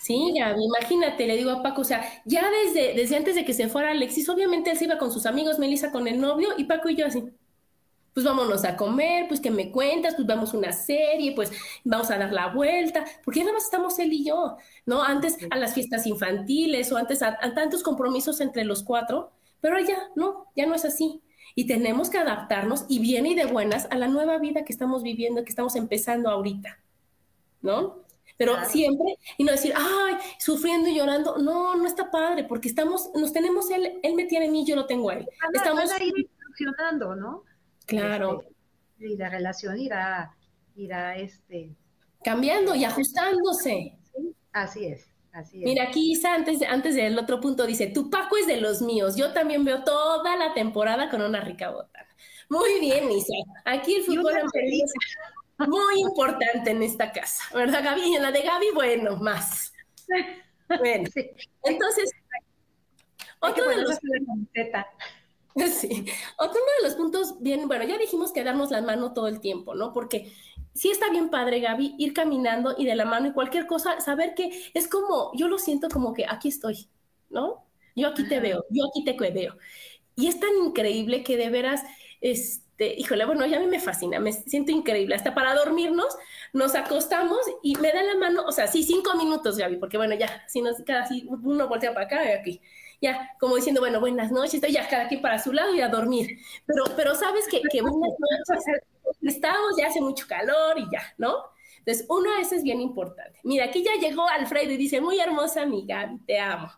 Sí, Gaby, imagínate, le digo a Paco, o sea, ya desde, desde antes de que se fuera Alexis, obviamente él se iba con sus amigos, Melissa con el novio y Paco y yo así, pues vámonos a comer, pues que me cuentas, pues vamos a una serie, pues vamos a dar la vuelta, porque nada más estamos él y yo, ¿no? Antes a las fiestas infantiles o antes a, a tantos compromisos entre los cuatro, pero ya no, ya no es así. Y tenemos que adaptarnos y bien y de buenas a la nueva vida que estamos viviendo, que estamos empezando ahorita, ¿no? Pero siempre, y no decir, ay, sufriendo y llorando, no, no está padre, porque estamos, nos tenemos él, él me tiene a mí, yo lo tengo a él.
estamos funcionando, ¿no?
Claro.
Este, y la relación irá, irá, este...
Cambiando y ajustándose.
Así es. Así es.
Mira, aquí Isa, antes, antes del otro punto, dice, tu Paco es de los míos. Yo también veo toda la temporada con una rica botana. Muy bien, *laughs* Isa. Aquí el fútbol muy importante en esta casa, ¿verdad, Gaby? Y en la de Gaby, bueno, más. Bueno, entonces, otro de los... Sí. Otro de los puntos bien, bueno, ya dijimos que darnos la mano todo el tiempo, ¿no? Porque sí está bien padre, Gaby, ir caminando y de la mano y cualquier cosa, saber que es como, yo lo siento como que aquí estoy, ¿no? Yo aquí te veo, yo aquí te veo. Y es tan increíble que de veras, es, este, híjole, bueno, ya a mí me fascina, me siento increíble. Hasta para dormirnos, nos acostamos y me da la mano, o sea, sí, cinco minutos, Gaby, porque bueno, ya, si nos, cada si uno voltea para acá y aquí. Ya, como diciendo, bueno, buenas noches, ya cada quien para su lado y a dormir. Pero, pero sabes que, que buenas noches, estamos, ya hace mucho calor y ya, ¿no? Entonces, uno, ese es bien importante. Mira, aquí ya llegó Alfredo y dice, muy hermosa amiga, te amo.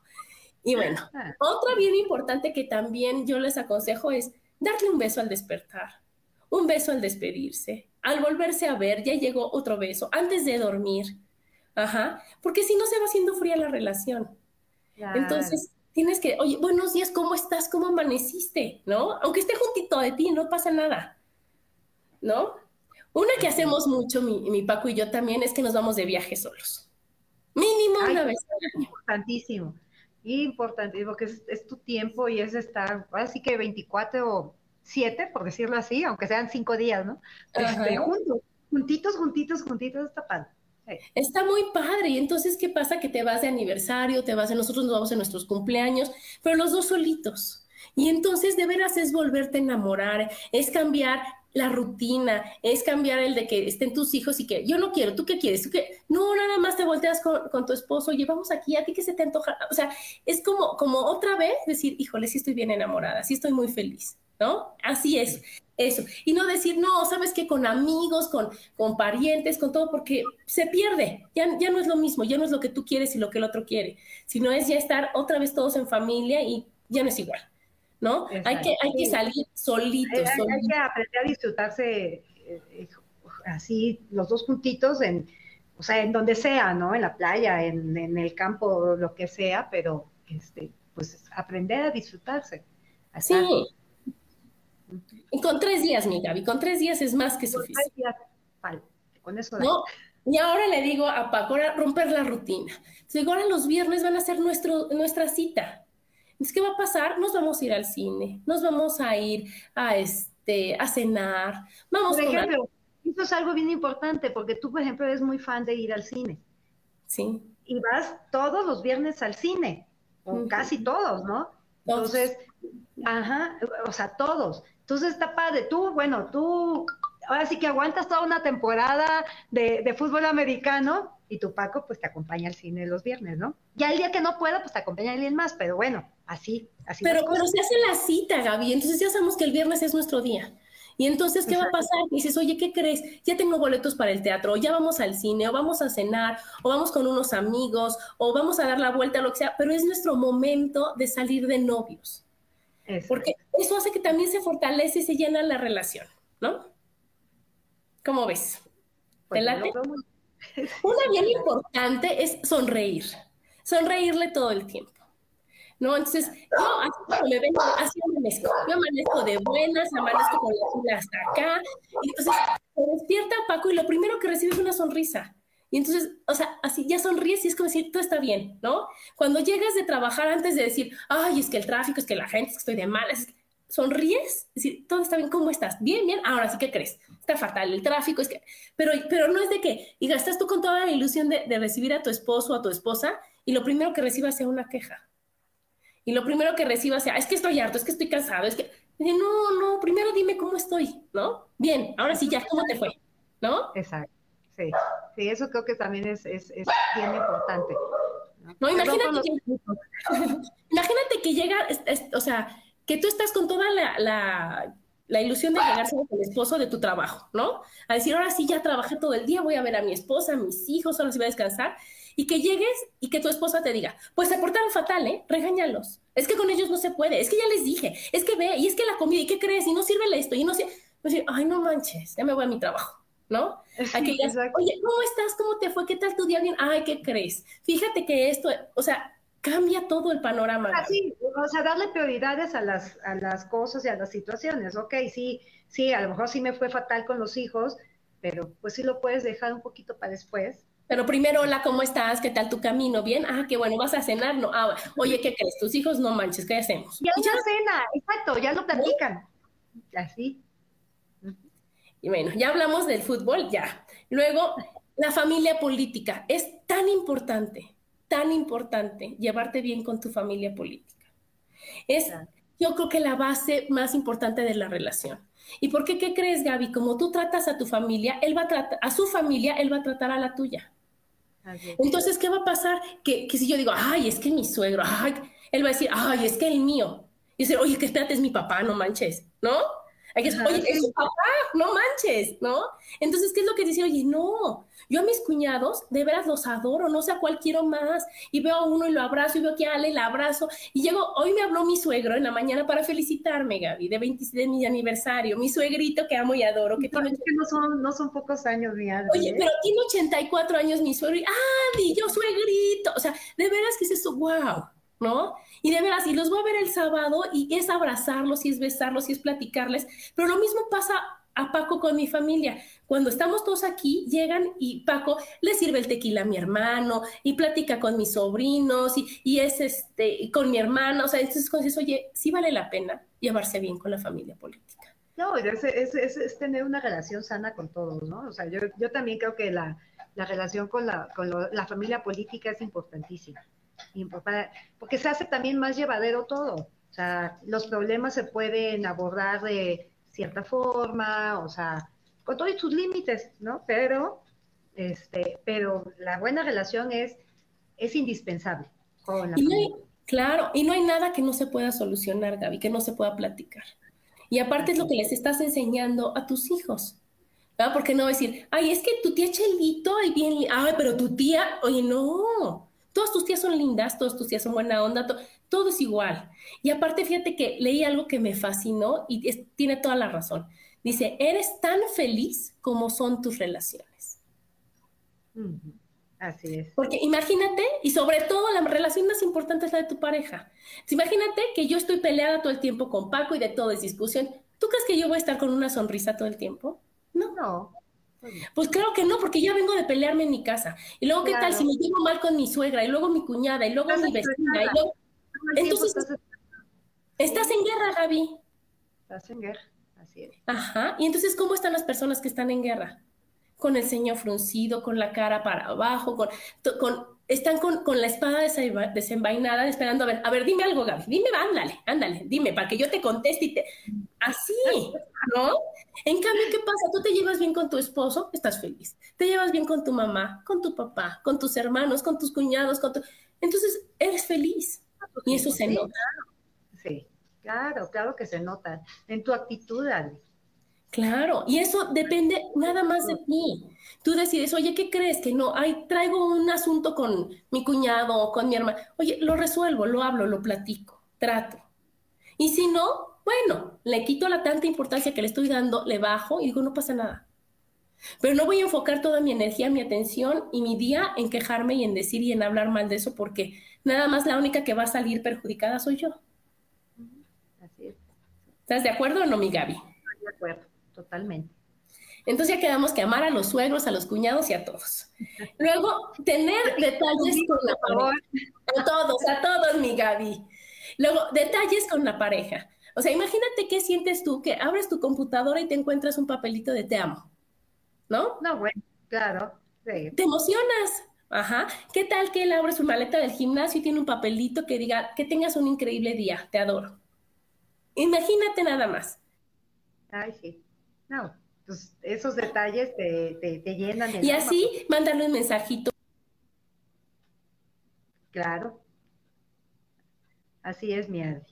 Y bueno, ah. otra bien importante que también yo les aconsejo es darle un beso al despertar, un beso al despedirse, al volverse a ver, ya llegó otro beso, antes de dormir. Ajá, porque si no se va haciendo fría la relación. Entonces, tienes que, oye, buenos días, ¿cómo estás? ¿Cómo amaneciste? ¿No? Aunque esté juntito de ti, no pasa nada. ¿No? Una que hacemos mucho, mi, Paco y yo también, es que nos vamos de viaje solos. Mínimo una vez.
Importantísimo importante, porque es, es, tu tiempo y es estar, así que 24 o 7, por decirlo así, aunque sean 5 días, ¿no? Este, juntos, juntitos, juntitos, juntitos, está padre.
Está muy padre. Y entonces, ¿qué pasa? Que te vas de aniversario, te vas de nosotros nos vamos en nuestros cumpleaños, pero los dos solitos. Y entonces, de veras es volverte a enamorar, es cambiar la rutina, es cambiar el de que estén tus hijos y que yo no quiero, ¿tú qué quieres? ¿Tú qué? No, nada más te volteas con, tu esposo, llevamos aquí, a ti que se te antoja. O sea, es como, como otra vez decir, híjole, sí estoy bien enamorada, sí estoy muy feliz, ¿no? Así es, eso. Y no decir, no, sabes que con amigos, con, con parientes, con todo, porque se pierde, ya, ya no es lo mismo, ya no es lo que tú quieres y lo que el otro quiere, sino es ya estar otra vez todos en familia y ya no es igual. ¿No? Hay que, hay que salir solitos. Hay,
hay, que aprender a disfrutarse eh, eh, así, los dos juntitos, en, o sea, en donde sea, ¿no? En la playa, en, en el campo, lo que sea, pero este, pues aprender a disfrutarse.
Sí. Y con tres días, mi Gaby, con tres días es más que suficiente. Días,
vale, con eso.
¿No? Y ahora le digo a Paco, ahora romper la rutina. Digo, ahora los viernes van a ser nuestro, nuestra cita. Entonces, ¿qué va a pasar? Nos vamos a ir al cine, nos vamos a ir a, este, a cenar, vamos
Por ejemplo, eso es algo bien importante, porque tú, por ejemplo, eres muy fan de ir al cine.
Sí.
Y vas todos los viernes al cine, o casi todos, ¿no? Entonces, ajá, o sea, todos. Entonces está padre. Tú, bueno, tú ahora sí que aguantas toda una temporada de, fútbol americano y tu Paco pues te acompaña al cine los viernes, ¿no? Ya el día que no pueda, pues te acompaña alguien más, pero bueno, así, así.
Pero, pero se hace la cita, Gaby, entonces ya sabemos que el viernes es nuestro día. Y entonces, ¿qué va a pasar? dices, oye, ¿qué crees? Ya tengo boletos para el teatro, o ya vamos al cine, o vamos a cenar, o vamos con unos amigos, o vamos a dar la vuelta, lo que sea, pero es nuestro momento de salir de novios. Porque eso hace que también se fortalece y se llena la relación, ¿no? ¿Cómo ves? ¿Te pues late? Una bien importante es sonreír, sonreírle todo el tiempo. ¿no? Entonces, yo así como me ven, así amanezco. Yo amanezco de buenas, amanezco con la fila hasta acá. Y entonces se despierta Paco y lo primero que recibe es una sonrisa. Y entonces, o sea, así ya sonríes y es como decir, todo está bien, ¿no? Cuando llegas de trabajar antes de decir, ay, es que el tráfico, es que la gente, es que estoy de malas, sonríes, es decir, todo está bien, ¿cómo estás? Bien, bien, ahora sí, ¿qué crees? Está fatal, el tráfico, es que, pero, pero no es de que, y gastas tú con toda la ilusión de, de recibir a tu esposo o a tu esposa y lo primero que recibas sea una queja y lo primero que reciba sea, es que estoy harto, es que estoy cansado, es que, no, no, primero dime cómo estoy, ¿no? Bien, ahora sí ya, ¿cómo te fue? ¿No?
Exacto, sí, sí, eso creo que también es, es, es bien importante.
No, imagínate que, *laughs* imagínate que llega, o sea, que tú estás con toda la, la, la ilusión de llegarse con el esposo de tu trabajo, ¿no? A decir, ahora sí ya trabajé todo el día, voy a ver a mi esposa, a mis hijos, ahora sí voy a descansar y que llegues y que tu esposa te diga, pues se portaron fatal, ¿eh? Regáñalos. Es que con ellos no se puede, es que ya les dije, es que ve, y es que la comida, ¿y qué crees? Y no sirve esto, y no sé, decir, ay, no manches, ya me voy a mi trabajo, ¿no? Aquí Oye, ¿cómo estás? ¿Cómo te fue? ¿Qué tal tu día? Bien, ay, ¿qué crees? Fíjate que esto, o sea, cambia todo el panorama.
Así, o sea, darle prioridades a las, a las cosas y a las situaciones. Ok, sí, sí, a lo mejor sí me fue fatal con los hijos, pero pues sí lo puedes dejar un poquito para después
pero primero, hola, ¿cómo estás? ¿Qué tal tu camino? ¿Bien? Ah, qué bueno, ¿vas a cenar? No. Ah, oye, ¿qué crees? Tus hijos no manches, ¿qué hacemos?
Ya una cena, exacto, ya lo platican. Así.
Y bueno, ya hablamos del fútbol, ya. Luego, la familia política. Es tan importante, tan importante llevarte bien con tu familia política. Es, yo creo que la base más importante de la relación. ¿Y por qué qué crees, Gaby? Como tú tratas a tu familia, él va a tratar, a su familia, él va a tratar a la tuya. Entonces, ¿qué va a pasar? Que, si yo digo, ay, es que mi suegro, ay, él va a decir, ay, es que el mío. Y decir, oye, que espérate, es mi papá, no manches, ¿no? Hay que oye, es su papá, no manches, ¿no? Entonces, ¿qué es lo que dice? Oye, no, yo a mis cuñados de veras los adoro, no sé a cuál quiero más. Y veo a uno y lo abrazo, y veo que a Ale la abrazo. Y llego, hoy me habló mi suegro en la mañana para felicitarme, Gaby, de 26 de mi aniversario. Mi suegrito que amo y adoro. Que
tiene... que no son, no son pocos años, mi
Oye, ¿eh? pero tiene 84 años mi suegro. Y, ¡ah, yo suegrito! O sea, de veras que es eso, wow. ¿No? Y de veras, y los voy a ver el sábado y es abrazarlos y es besarlos y es platicarles, pero lo mismo pasa a Paco con mi familia. Cuando estamos todos aquí, llegan y Paco le sirve el tequila a mi hermano y platica con mis sobrinos y, y es este, con mi hermana. O sea, entonces dices, oye, sí vale la pena llevarse bien con la familia política.
No, es, es, es, tener una relación sana con todos, ¿no? O sea, yo, yo también creo que la, la relación con, la, con la familia política es importantísima porque se hace también más llevadero todo. O sea, los problemas se pueden abordar de cierta forma, o sea, con todos sus límites, ¿no? Pero, este, pero la buena relación es, es indispensable con la
claro, y no hay nada que no se pueda solucionar, Gaby, que no se pueda platicar. Y aparte es lo que les estás enseñando a tus hijos. ¿verdad? Porque no decir, ay, es que tu tía Chelito, ay, bien, ay, pero tu tía, oye, no, Todas tus tías son lindas, todas tus tías son buena onda, todo es igual. Y aparte, fíjate que leí algo que me fascinó y tiene toda la razón. Dice, eres tan feliz como son tus relaciones.
Así es.
Porque imagínate, y sobre todo la relación más importante es la de tu pareja. Imagínate que yo estoy peleada todo el tiempo con Paco y de todo es discusión. ¿Tú crees que yo voy a estar con una sonrisa todo el tiempo? No.
No.
Pues claro que no, porque ya vengo de pelearme en mi casa. Y luego, ¿qué tal si me llevo mal con mi suegra? Y luego mi cuñada, y luego mi vecina, y luego... Entonces, estás en guerra, Gaby.
Estás en guerra, así es.
Ajá. Y entonces, ¿cómo están las personas que están en guerra? Con el ceño fruncido, con la cara para abajo, con, con están con, con, la espada desenvainada esperando a ver, a ver, dime algo, Gaby, dime, ándale, ándale, dime, para que yo te conteste y te... Así, ¿no? En cambio, ¿qué pasa? Tú te llevas bien con tu esposo, estás feliz. Te llevas bien con tu mamá, con tu papá, con tus hermanos, con tus cuñados, con tu... Entonces, eres feliz. Y eso se nota.
Sí, claro, claro que se nota. En tu actitud, Gaby.
Claro, y eso depende nada más de ti. Tú decides, oye, ¿qué crees? Que no, ay, traigo un asunto con mi cuñado o con mi hermana. Oye, lo resuelvo, lo hablo, lo platico, trato. Y si no, bueno, le quito la tanta importancia que le estoy dando, le bajo y digo, no pasa nada. Pero no voy a enfocar toda mi energía, mi atención y mi día en quejarme y en decir y en hablar mal de eso, porque nada más la única que va a salir perjudicada soy yo. Así es. ¿Estás de acuerdo o no, mi Gaby?
de acuerdo totalmente.
Entonces ya quedamos que amar a los suegros, a los cuñados y a todos. Luego, tener detalles con la pareja. A todos, a todos, mi Gaby. Luego, detalles con la pareja. O sea, imagínate qué sientes tú que abres tu computadora y te encuentras un papelito de te amo. ¿No?
No, bueno, claro.
Te emocionas. Ajá. ¿Qué tal que él abre su maleta del gimnasio y tiene un papelito que diga que tengas un increíble día, te adoro? Imagínate nada más.
Ay, sí. No, pues esos detalles te, te, llenan.
y así, mándale un mensajito.
Claro. Así es, mi Adri.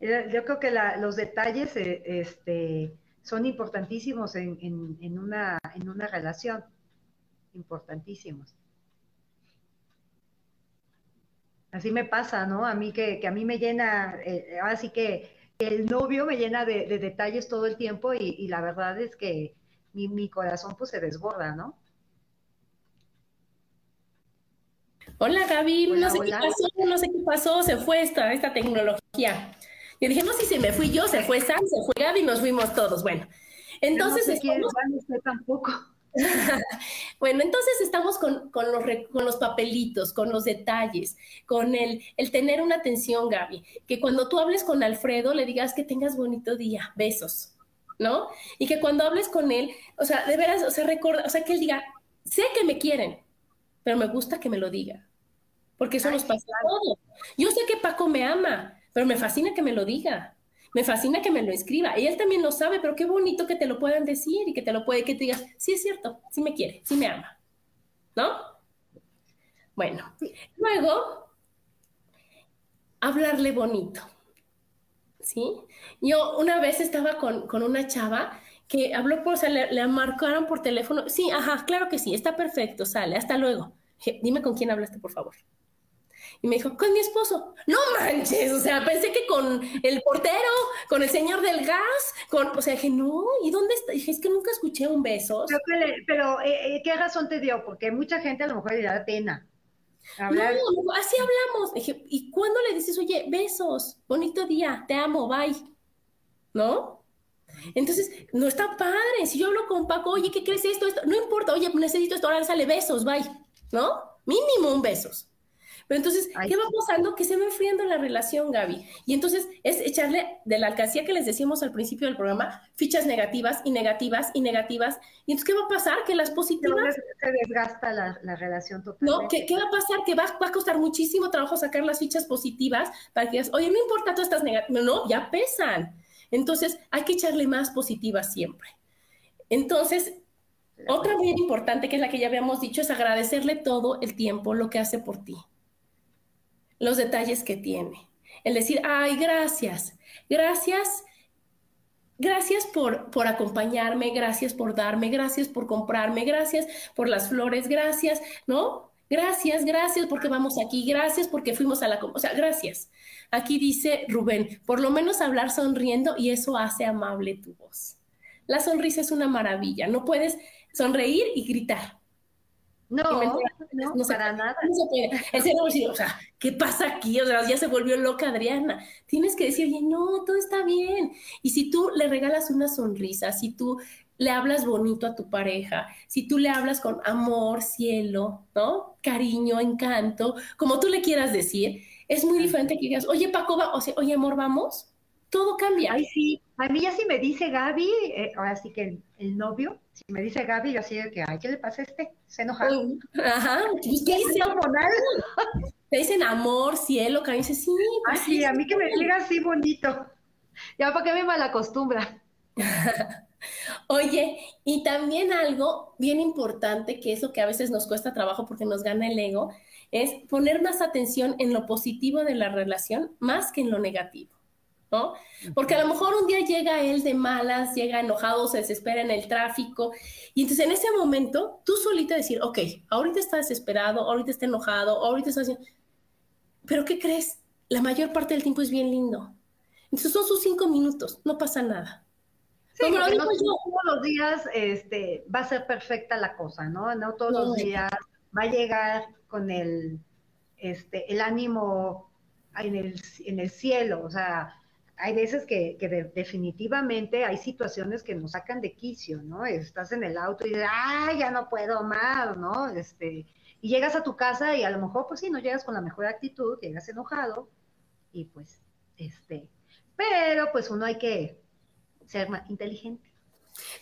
Eh, yo creo que los detalles eh, este, son importantísimos en, en, una, en una relación. Importantísimos. Así me pasa, ¿no? A mí que, que a mí me llena, eh, ahora sí que el novio me llena de, detalles todo el tiempo y, la verdad es que mi, corazón pues se desborda, ¿no?
Hola Gaby, no sé qué pasó, no sé qué pasó, se fue esta, esta tecnología. Yo dije, no, si se me fui yo, se fue Sam, se fue Gaby, nos fuimos todos. Bueno, entonces...
No sé tampoco. *laughs*
bueno, entonces estamos con, los, con, los, papelitos, con los detalles, con el, el, tener una atención, Gaby, que cuando tú hables con Alfredo le digas que tengas bonito día, besos, ¿no? Y que cuando hables con él, o sea, de veras, o sea, recuerda, o sea, que él diga, sé que me quieren, pero me gusta que me lo diga, porque eso nos pasa a todos. Yo sé que Paco me ama, pero me fascina que me lo diga. Me fascina que me lo escriba. Y él también lo sabe, pero qué bonito que te lo puedan decir y que te lo puede, que te digas, sí es cierto, sí me quiere, sí me ama. ¿No? Bueno, luego, hablarle bonito. ¿Sí? Yo una vez estaba con, una chava que habló por, o sea, le, marcaron por teléfono. Sí, ajá, claro que sí, está perfecto, sale, hasta luego. Dime con quién hablaste, por favor. Y me dijo, con mi esposo. No manches, o sea, pensé que con el portero, con el señor del gas, con, o sea, dije, no, ¿y dónde está? Dije, es que nunca escuché un beso.
pero, eh, eh, ¿qué razón te dio? Porque mucha gente a lo mejor le da pena.
No, así hablamos. Dije, ¿y cuándo le dices, oye, besos, bonito día, te amo, bye? ¿No? Entonces, no está padre. Si yo hablo con Paco, oye, ¿qué crees esto? esto? No importa, oye, necesito esto, ahora sale besos, bye. ¿No? Mínimo un besos. Pero entonces, ¿qué va pasando? Que se va enfriando la relación, Gaby. Y entonces es echarle de la alcancía que les decíamos al principio del programa, fichas negativas y negativas y negativas. Y entonces, ¿qué va a pasar? Que las positivas...
Se desgasta la, relación totalmente.
No, ¿qué, ¿qué, va a pasar? Que va, va, a costar muchísimo trabajo sacar las fichas positivas para que digas, oye, no importa todas estas negativas. No, ya pesan. Entonces, hay que echarle más positivas siempre. Entonces, otra muy importante, que es la que ya habíamos dicho, es agradecerle todo el tiempo lo que hace por ti los detalles que tiene. El decir, ay, gracias, gracias, gracias por, por acompañarme, gracias por darme, gracias por comprarme, gracias por las flores, gracias, ¿no? Gracias, gracias porque vamos aquí, gracias porque fuimos a la... O sea, gracias. Aquí dice Rubén, por lo menos hablar sonriendo y eso hace amable tu voz. La sonrisa es una maravilla, no puedes sonreír y gritar.
No, no, para nada.
No se puede. El cerebro dice, o sea, ¿qué pasa aquí? O sea, ya se volvió loca Adriana. Tienes que decir, oye, no, todo está bien. Y si tú le regalas una sonrisa, si tú le hablas bonito a tu pareja, si tú le hablas con amor, cielo, ¿no? Cariño, encanto, como tú le quieras decir, es muy diferente que digas, oye, Paco, va, o sea, oye, amor, vamos. Todo cambia.
Ay, sí. A mí ya si me dice Gaby, eh, ahora sí que el, novio, si me dice Gaby, yo así de que, ay, ¿qué le pasa a este? Se enoja.
Ajá. ¿Qué, ¿Qué? Te dicen amor, cielo, cariño. Dice, sí.
Pues sí, a mí que me diga así bonito. Ya, ¿para qué me malacostumbra? *laughs*
Oye, y también algo bien importante, que es lo que a veces nos cuesta trabajo porque nos gana el ego, es poner más atención en lo positivo de la relación más que en lo negativo. ¿No? Porque a lo mejor un día llega él de malas, llega enojado, se desespera en el tráfico, y entonces en ese momento tú solita decir, ok, ahorita está desesperado, ahorita está enojado, ahorita está haciendo... Pero ¿qué crees? La mayor parte del tiempo es bien lindo. Entonces son sus cinco minutos, no pasa nada.
Sí, no todos los días este, va a ser perfecta la cosa, ¿no? No todos los días va a llegar con el, este, el ánimo en el, en el cielo, o sea, hay veces que, definitivamente hay situaciones que nos sacan de quicio, ¿no? Estás en el auto y dices, ¡ay, ya no puedo más! ¿no? Este, y llegas a tu casa y a lo mejor, pues sí, no llegas con la mejor actitud, llegas enojado y pues, este, pero pues uno hay que ser más inteligente.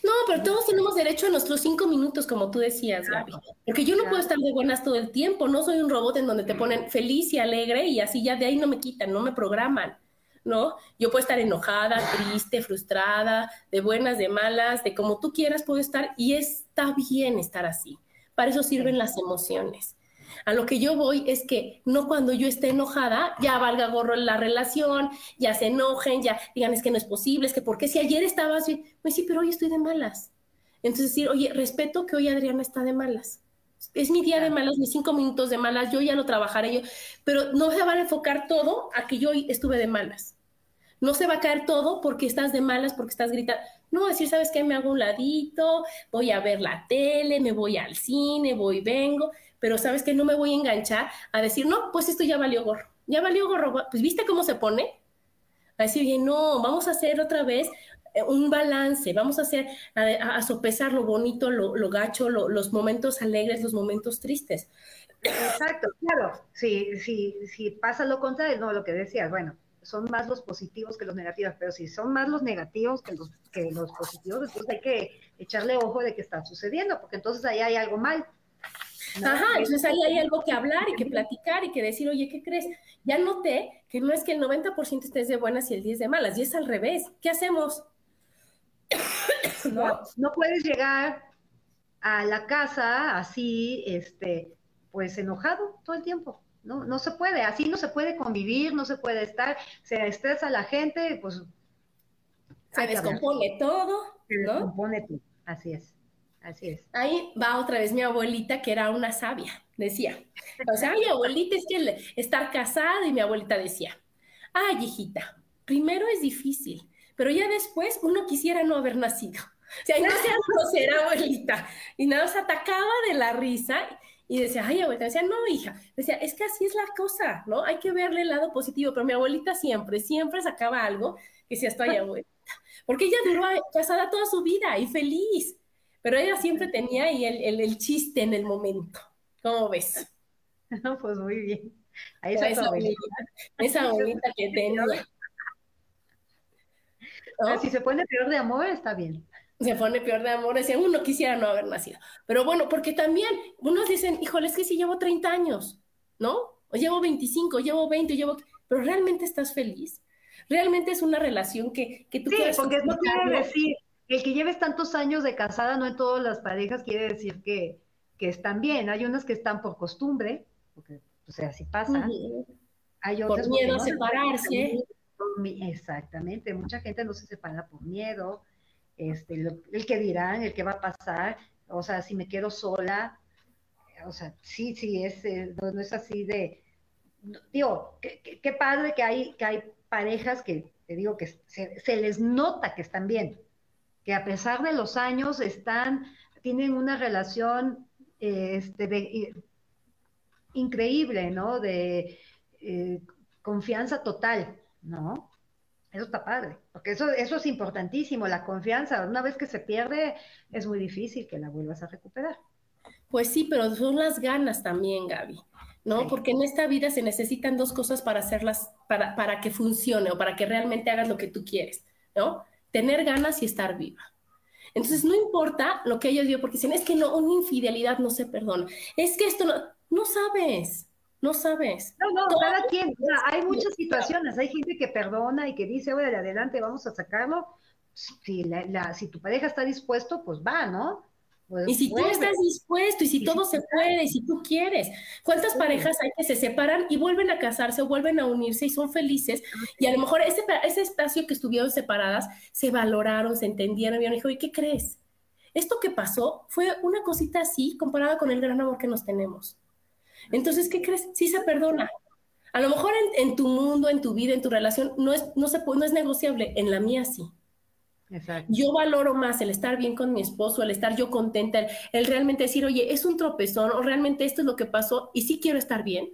No, pero todos tenemos derecho a nuestros cinco minutos, como tú decías, Gaby. Porque yo no puedo estar de buenas todo el tiempo. No soy un robot en donde te ponen feliz y alegre y así ya de ahí no me quitan, no me programan, ¿no? Yo puedo estar enojada, triste, frustrada, de buenas, de malas, de como tú quieras puedo estar y está bien estar así. Para eso sirven las emociones. A lo que yo voy es que no cuando yo esté enojada, ya valga gorro la relación, ya se enojen, ya digan es que no es posible, es que porque si ayer estabas bien, pues sí, pero hoy estoy de malas. Entonces decir, oye, respeto que hoy Adriana está de malas. Es mi día de malas, mis cinco minutos de malas, yo ya lo trabajaré yo, pero no se va a enfocar todo a que yo hoy estuve de malas. No se va a caer todo porque estás de malas, porque estás gritando. No, decir, ¿sabes qué? Me hago un ladito, voy a ver la tele, me voy al cine, voy, vengo, pero sabes que no me voy a enganchar a decir, no, pues esto ya valió gorro, ya valió gorro, pues viste cómo se pone. A decir, bien, no, vamos a hacer otra vez un balance, vamos a hacer, a, sopesar lo bonito, lo, gacho, los momentos alegres, los momentos tristes.
Exacto, claro, si, si, si pasa lo contrario, no, lo que decías, bueno, son más los positivos que los negativos, pero si son más los negativos que los, que los positivos, entonces hay que echarle ojo de qué está sucediendo, porque entonces ahí hay algo mal.
Ajá, entonces ahí hay algo que hablar y que platicar y que decir, oye, ¿qué crees? Ya noté que no es que el 90% estés de buenas y el 10 de malas, y es al revés. ¿Qué hacemos? *coughs*
No, no puedes llegar a la casa así, este, pues enojado todo el tiempo. No, no se puede, así no se puede convivir, no se puede estar, se estresa la gente, pues...
Se descompone todo,
Se descompone todo, así es. Así es.
Ahí va otra vez mi abuelita, que era una sabia, decía. O sea, ay, abuelita, es que estar casada, y mi abuelita decía, ay, hijita, primero es difícil, pero ya después uno quisiera no haber nacido. O sea, y no sea *laughs* grosera, abuelita. Y nada, se atacaba de la risa y decía, ay, abuelita, decía, no, hija, decía, es que así es la cosa, ¿no? Hay que verle el lado positivo, pero mi abuelita siempre, siempre sacaba algo que decía, estoy *laughs* abuelita, porque ella duró casada toda su vida y feliz, pero ella siempre tenía ahí el, el, chiste en el momento. ¿Cómo ves?
No, *laughs* pues muy bien.
Ahí esa, abuelita, esa abuelita que tenía.
Si se pone peor de amor, está bien.
Se pone peor de amor, decía, uno quisiera no haber nacido. Pero bueno, porque también unos dicen, híjole, es que si llevo 30 años, ¿no? O llevo 25, llevo 20, llevo... Pero realmente estás feliz. Realmente es una relación que, que tú
sí, porque no quiere decir el que lleves tantos años de casada, no en todas las parejas quiere decir que, están bien. Hay unas que están por costumbre, porque o sea, así pasa.
Hay otras por miedo a separarse.
Exactamente, mucha gente no se separa por miedo, este, el que dirán, el que va a pasar, o sea, si me quedo sola, o sea, sí, sí, es, eh, no, es así de, digo, qué, padre que hay, que hay parejas que, te digo, que se, se les nota que están bien, que a pesar de los años están, tienen una relación este, de, increíble, ¿no? De eh, confianza total, ¿no? Eso está padre, porque eso, eso es importantísimo, la confianza. Una vez que se pierde, es muy difícil que la vuelvas a recuperar.
Pues sí, pero son las ganas también, Gaby, ¿no? Porque en esta vida se necesitan dos cosas para hacerlas, para, para que funcione o para que realmente hagas lo que tú quieres, ¿no? Tener ganas y estar viva. Entonces, no importa lo que ellos digan, porque dicen, es que no, una infidelidad no se perdona. Es que esto no, no sabes, no sabes.
No, no, cada quien, hay muchas situaciones, hay gente que perdona y que dice, oye, adelante, vamos a sacarlo. Si, la, si tu pareja está dispuesto, pues va, ¿no?
Pues y si tú estás dispuesto, y si todo se puede, y si tú quieres. ¿Cuántas parejas hay que se separan y vuelven a casarse o vuelven a unirse y son felices? Y a lo mejor ese, ese espacio que estuvieron separadas, se valoraron, se entendieron, y dijo, ¿y qué crees? Esto que pasó fue una cosita así comparada con el gran amor que nos tenemos. Entonces, ¿qué crees? Sí se perdona. A lo mejor en, tu mundo, en tu vida, en tu relación, no es, no, se, no es negociable, en la mía sí. Yo valoro más el estar bien con mi esposo, el estar yo contenta, el, realmente decir, oye, es un tropezón o realmente esto es lo que pasó y sí quiero estar bien.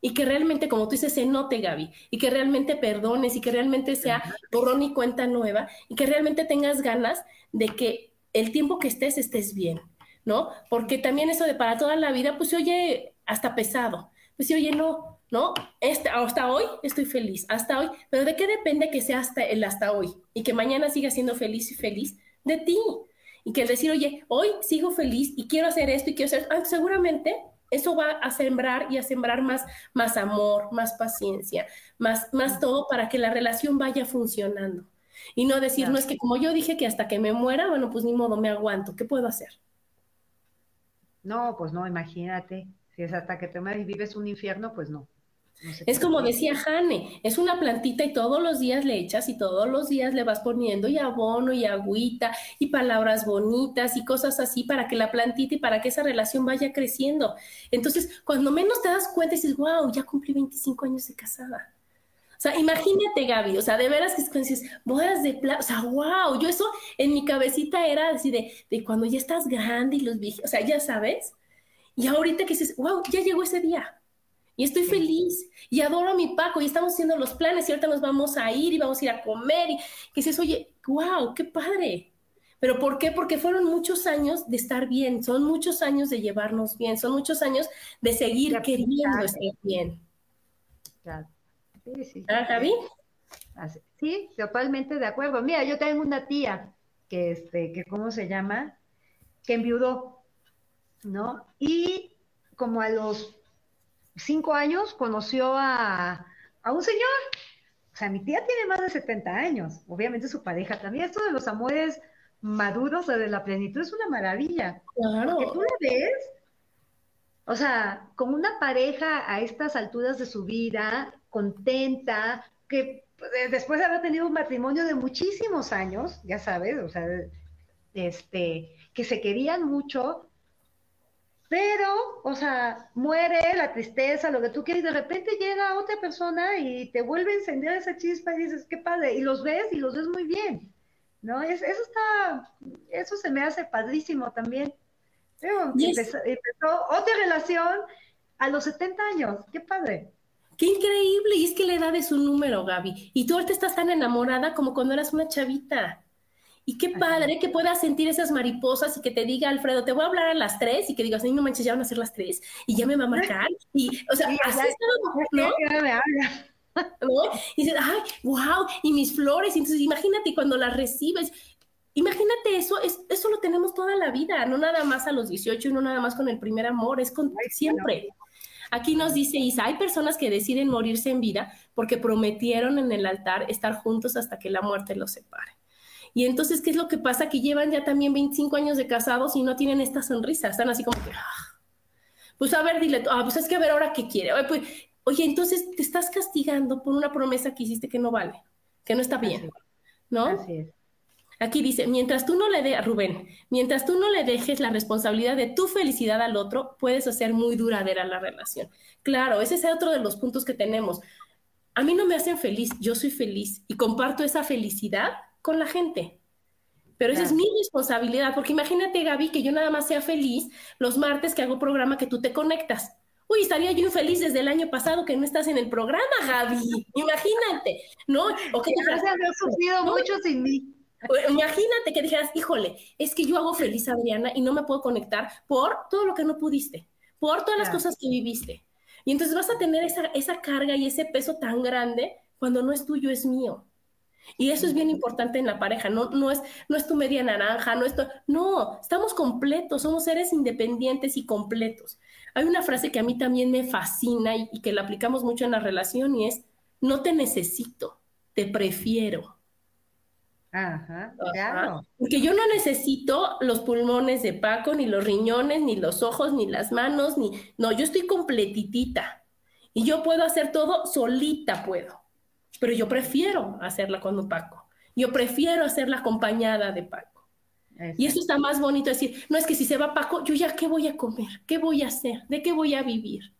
Y que realmente, como tú dices, se note, Gaby, y que realmente perdones y que realmente sea borrón y cuenta nueva y que realmente tengas ganas de que el tiempo que estés estés bien, ¿no? Porque también eso de para toda la vida, pues oye, hasta pesado. Pues sí, oye, no, ¿no? Este, hasta hoy estoy feliz, hasta hoy, pero ¿de qué depende que sea hasta el hasta hoy y que mañana siga siendo feliz y feliz? De ti. Y que el decir, oye, hoy sigo feliz y quiero hacer esto y quiero hacer, ah, seguramente eso va a sembrar y a sembrar más, más amor, más paciencia, más, más todo para que la relación vaya funcionando. Y no decir, no es que como yo dije que hasta que me muera, bueno, pues ni modo, me aguanto, ¿qué puedo hacer?
No, pues no, imagínate, si es hasta que te mueras y vives un infierno, pues no
es como decía Jane, es una plantita y todos los días le echas y todos los días le vas poniendo y abono y agüita y palabras bonitas y cosas así para que la plantita y para que esa relación vaya creciendo. Entonces, cuando menos te das cuenta, dices, wow, ya cumplí 25 años de casada. O sea, imagínate, Gaby, o sea, de veras que dices, bodas de plata, o sea, wow, yo eso en mi cabecita era así de, de cuando ya estás grande y los viejos, o sea, ya sabes. Y ahorita que dices, wow, ya llegó ese día y estoy feliz y adoro a mi Paco y estamos haciendo los planes y ahorita nos vamos a ir y vamos a ir a comer y que dices, oye, wow, qué padre. ¿Pero por qué? Porque fueron muchos años de estar bien, son muchos años de llevarnos bien, son muchos años de seguir queriendo estar bien.
Claro.
Sí, sí. ¿Ah, Javi?
Sí, totalmente de acuerdo. Mira, yo tengo una tía que, este, que ¿cómo se llama? Que enviudó, ¿no? Y como a los cinco años conoció a, un señor. O sea, mi tía tiene más de 70 años, obviamente su pareja también. Esto de los amores maduros o de la plenitud es una maravilla.
Claro.
Porque tú la ves, o sea, como una pareja a estas alturas de su vida, contenta, que eh, después de haber tenido un matrimonio de muchísimos años, ya sabes, o sea, este, que se querían mucho, pero, o sea, muere la tristeza, lo que tú quieres, y de repente llega otra persona y te vuelve a encender esa chispa y dices, qué padre, y los ves y los ves muy bien, ¿no? Es, eso está, eso se me hace padrísimo también. Pero empezó, otra relación a los 70 años, qué padre.
Qué increíble, y es que la edad es un número, Gaby, y tú ahorita estás tan enamorada como cuando eras una chavita. Y qué padre que puedas sentir esas mariposas y que te diga, Alfredo, te voy a hablar a las tres y que digas, no manches, ya van a ser las tres y ya me va a marcar. Y, o sea, así es ¿no? ¿no? Y dices, ay, wow, y mis flores. Y entonces, imagínate cuando las recibes. Imagínate eso, es, eso lo tenemos toda la vida, no nada más a los 18, no nada más con el primer amor, es con siempre. Aquí nos dice Isa, hay personas que deciden morirse en vida porque prometieron en el altar estar juntos hasta que la muerte los separe. Y entonces, ¿qué es lo que pasa? Que llevan ya también 25 años de casados y no tienen esta sonrisa, están así como que, ah, pues a ver, dile, ah, pues es que a ver ahora qué quiere. Oye, pues, oye, entonces te estás castigando por una promesa que hiciste que no vale, que no está bien, ¿no? Así es. Aquí dice, mientras tú no le dejes, Rubén, mientras tú no le dejes la responsabilidad de tu felicidad al otro, puedes hacer muy duradera la relación. Claro, ese es otro de los puntos que tenemos. A mí no me hacen feliz, yo soy feliz y comparto esa felicidad con la gente. Pero esa es mi responsabilidad, porque imagínate, Gaby, que yo nada más sea feliz los martes que hago programa que tú te conectas. Uy, estaría yo infeliz desde el año pasado que no estás en el programa, Gaby. *laughs* Imagínate, ¿no?
O que te haber sufrido mucho sin mí.
Imagínate que dijeras, híjole, es que yo hago feliz a Adriana y no me puedo conectar por todo lo que no pudiste, por todas las cosas que viviste. Y entonces vas a tener esa, esa carga y ese peso tan grande cuando no es tuyo, es mío. Y eso es bien importante en la pareja, no, no, es, no es tu media naranja, no es no, estamos completos, somos seres independientes y completos. Hay una frase que a mí también me fascina y, que la aplicamos mucho en la relación y es, no te necesito, te prefiero.
Ajá, claro.
Porque yo no necesito los pulmones de Paco, ni los riñones, ni los ojos, ni las manos, ni... No, yo estoy completitita. Y yo puedo hacer todo solita, puedo pero yo prefiero hacerla con Paco. Yo prefiero hacerla acompañada de Paco. Y eso está más bonito decir, no es que si se va Paco, yo ya qué voy a comer, qué voy a hacer, de qué voy a vivir.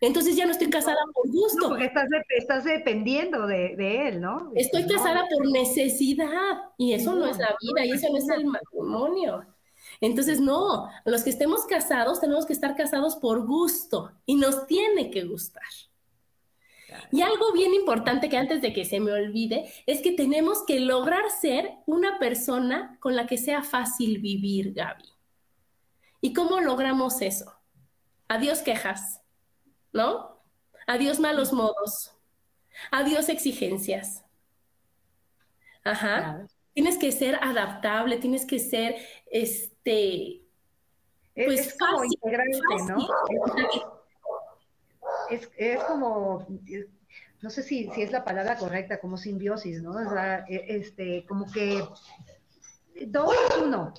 Entonces ya no estoy casada por gusto. No,
porque estás, dependiendo de, él, ¿no?
Estoy casada por necesidad y eso no, es la vida y eso no es el matrimonio. Entonces, no, los que estemos casados tenemos que estar casados por gusto y nos tiene que gustar. Y algo bien importante que antes de que se me olvide es que tenemos que lograr ser una persona con la que sea fácil vivir, Gaby. ¿Y cómo logramos eso? Adiós quejas, ¿no? Adiós malos modos. Adiós exigencias. Ajá. Tienes que ser adaptable, tienes que ser, este,
pues es fácil, ¿no? Es, es, como, no sé si, si es la palabra correcta, como simbiosis, ¿no? O sea, e, este, como que dos uno.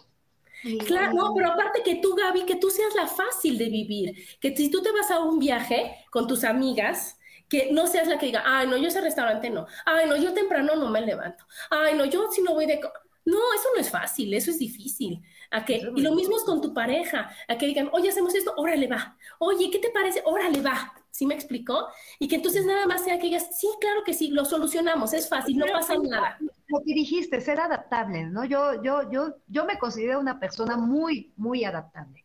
Claro, no, pero aparte que tú, Gaby, que tú seas la fácil de vivir, que si tú te vas a un viaje con tus amigas, que no seas la que diga, ay, no, yo ese restaurante no, ay, no, yo temprano no me levanto, ay, no, yo si no voy de... No, eso no es fácil, eso es difícil. A que, y lo mismo es con tu pareja, a que digan, oye, hacemos esto, órale, va. Oye, ¿qué te parece? Órale, va. ¿Sí me explicó? Y que entonces nada más sea que digas, sí, claro que sí, lo solucionamos, es fácil, no pasa nada.
Lo que dijiste, ser adaptable, ¿no? Yo, yo, yo, yo me considero una persona muy, muy adaptable.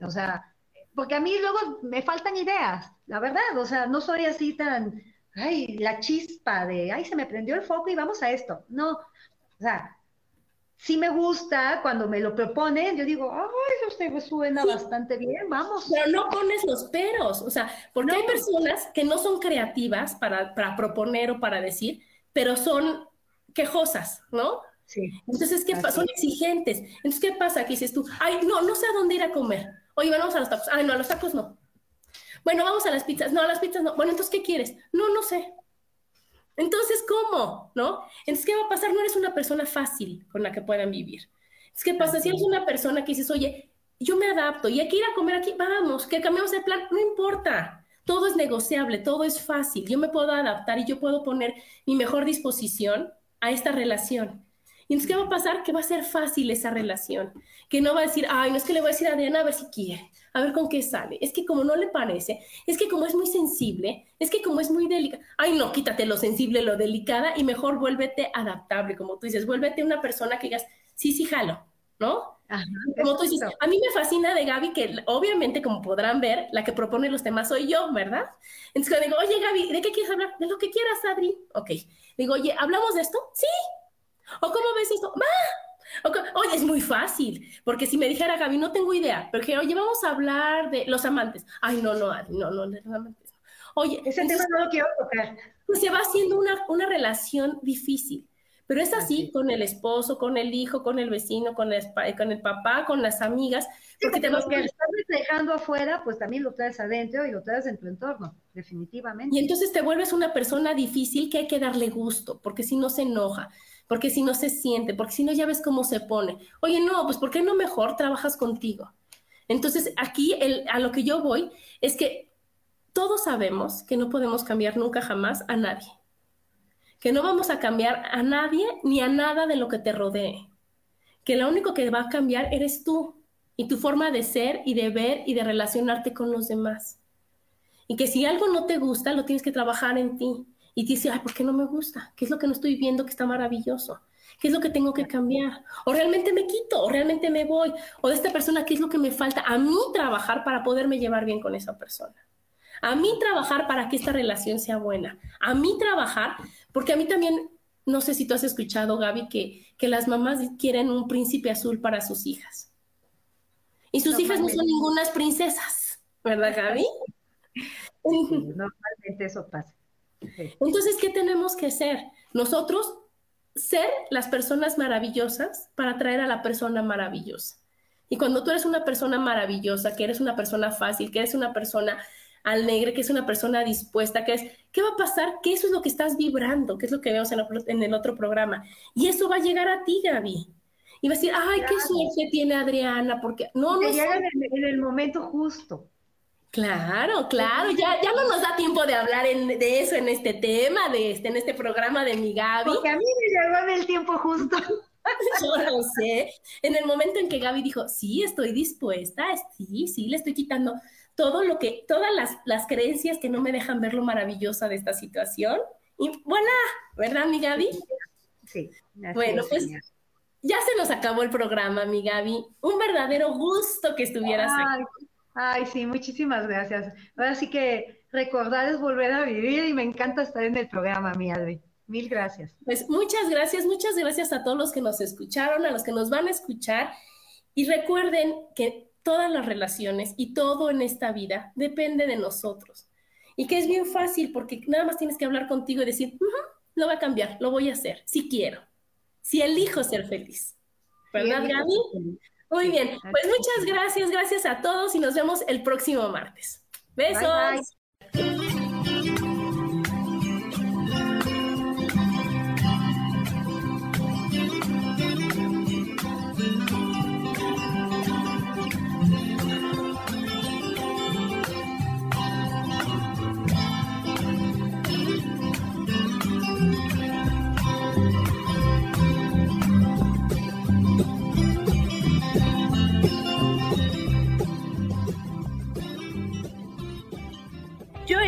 O sea, porque a mí luego me faltan ideas, la verdad, o sea, no soy así tan, ay, la chispa de, ay, se me prendió el foco y vamos a esto. No, o sea, sí me gusta cuando me lo proponen, yo digo, ay, usted suena bastante bien, vamos.
Pero no pones los peros, o sea, porque hay personas que no son creativas para, para, proponer o para decir, pero son quejosas, ¿no?
Sí.
Entonces, ¿qué pasa? Son exigentes. Entonces, ¿qué pasa? Que dices tú, ay, no, no sé a dónde ir a comer. Oye, vamos a los tacos. Ay, no, a los tacos no. Bueno, vamos a las pizzas. No, a las pizzas no. Bueno, entonces, ¿qué quieres? No, no sé. Entonces, ¿cómo? ¿No? Entonces, ¿qué va a pasar? No eres una persona fácil con la que puedan vivir. Es ¿qué pasa? Si eres una persona que dices, oye, yo me adapto y hay que ir a comer aquí, vamos, que cambiamos el plan, no importa. Todo es negociable, todo es fácil. Yo me puedo adaptar y yo puedo poner mi mejor disposición a esta relación. Y entonces, ¿qué va a pasar? Que va a ser fácil esa relación. Que no va a decir, ay, no es que le voy a decir a Adriana a ver si quiere, a ver con qué sale. Es que como no le parece, es que como es muy sensible, es que como es muy delicada, ay, no, quítate lo sensible, lo delicada y mejor vuélvete adaptable, como tú dices, vuélvete una persona que digas, sí, sí, jalo, ¿no? como tú dices, a mí me fascina de Gaby que obviamente, como podrán ver, la que propone los temas soy yo, ¿verdad? Entonces cuando digo, oye Gaby, ¿de qué quieres hablar? De lo que quieras, Adri. Ok. Digo, oye, ¿hablamos de esto? Sí, ¿O cómo ves esto? ¡Va! Oye, es muy fácil, porque si me dijera Gaby, no tengo idea, pero que, oye, vamos a hablar de los amantes. Ay, no, no, no, no, los amantes. Oye,
ese tema no lo quiero tocar.
Pues se va haciendo una, una relación difícil, pero es así, con el esposo, con el hijo, con el vecino, con el, con el papá, con las amigas.
porque, te lo que estás dejando afuera, pues también lo traes adentro y lo traes en tu entorno, definitivamente.
Y entonces te vuelves una persona difícil que hay que darle gusto, porque si no se enoja porque si no se siente, porque si no ya ves cómo se pone. Oye, no, pues ¿por qué no mejor trabajas contigo? Entonces, aquí a lo que yo voy es que todos sabemos que no podemos cambiar nunca jamás a nadie, que no vamos a cambiar a nadie ni a nada de lo que te rodee, que lo único que va a cambiar eres tú y tu forma de ser y de ver y de relacionarte con los demás. Y que si algo no te gusta, lo tienes que trabajar en ti y dice, ay, ¿por qué no me gusta? ¿Qué es lo que no estoy viendo que está maravilloso? ¿Qué es lo que tengo que cambiar? O realmente me quito, o realmente me voy, o de esta persona, ¿qué es lo que me falta a mí trabajar para poderme llevar bien con esa persona? A mí trabajar para que esta relación sea buena. A mí trabajar, porque a mí también, no sé si tú has escuchado, Gaby, que, que las mamás quieren un príncipe azul para sus hijas. Y sus hijas no son ningunas princesas, ¿verdad, Gaby?
normalmente eso pasa.
Entonces, ¿qué tenemos que hacer? Nosotros ser las personas maravillosas para atraer a la persona maravillosa. Y cuando tú eres una persona maravillosa, que eres una persona fácil, que eres una persona alegre, que es una persona dispuesta, que es, ¿qué va a pasar? Que eso es lo que estás vibrando, que es lo que vemos en, el otro programa. Y eso va a llegar a ti, Gaby. Y va a decir, ay, qué suerte tiene Adriana, porque no, no.
llega en el momento justo.
Claro, claro, ya, ya no nos da tiempo de hablar de eso en este tema, de este, en este programa de mi Gaby.
Porque a mí me llegó el tiempo justo. *laughs*
Yo lo sé. En el momento en que Gaby dijo, sí, estoy dispuesta, sí, sí, le estoy quitando todo lo que, todas las, las creencias que no me dejan ver lo maravillosa de esta situación. Y bueno, ¿verdad, mi Gaby?
Sí.
Bueno, pues ya se nos acabó el programa, mi Gaby. Un verdadero gusto que estuvieras aquí.
Ay, sí, muchísimas gracias. Ahora sí que recordar es volver a vivir y me encanta estar en el programa, mi Adri. Mil gracias.
Pues muchas gracias, muchas gracias a todos los que nos escucharon, a los que nos van a escuchar. Y recuerden que todas las relaciones y todo en esta vida depende de nosotros. Y que es bien fácil porque nada más tienes que hablar contigo y decir, lo voy a cambiar, lo voy a hacer, si quiero, si elijo ser feliz. ¿Verdad, Gaby? Muy bien, pues muchas gracias, gracias a todos y nos vemos el próximo martes. Besos.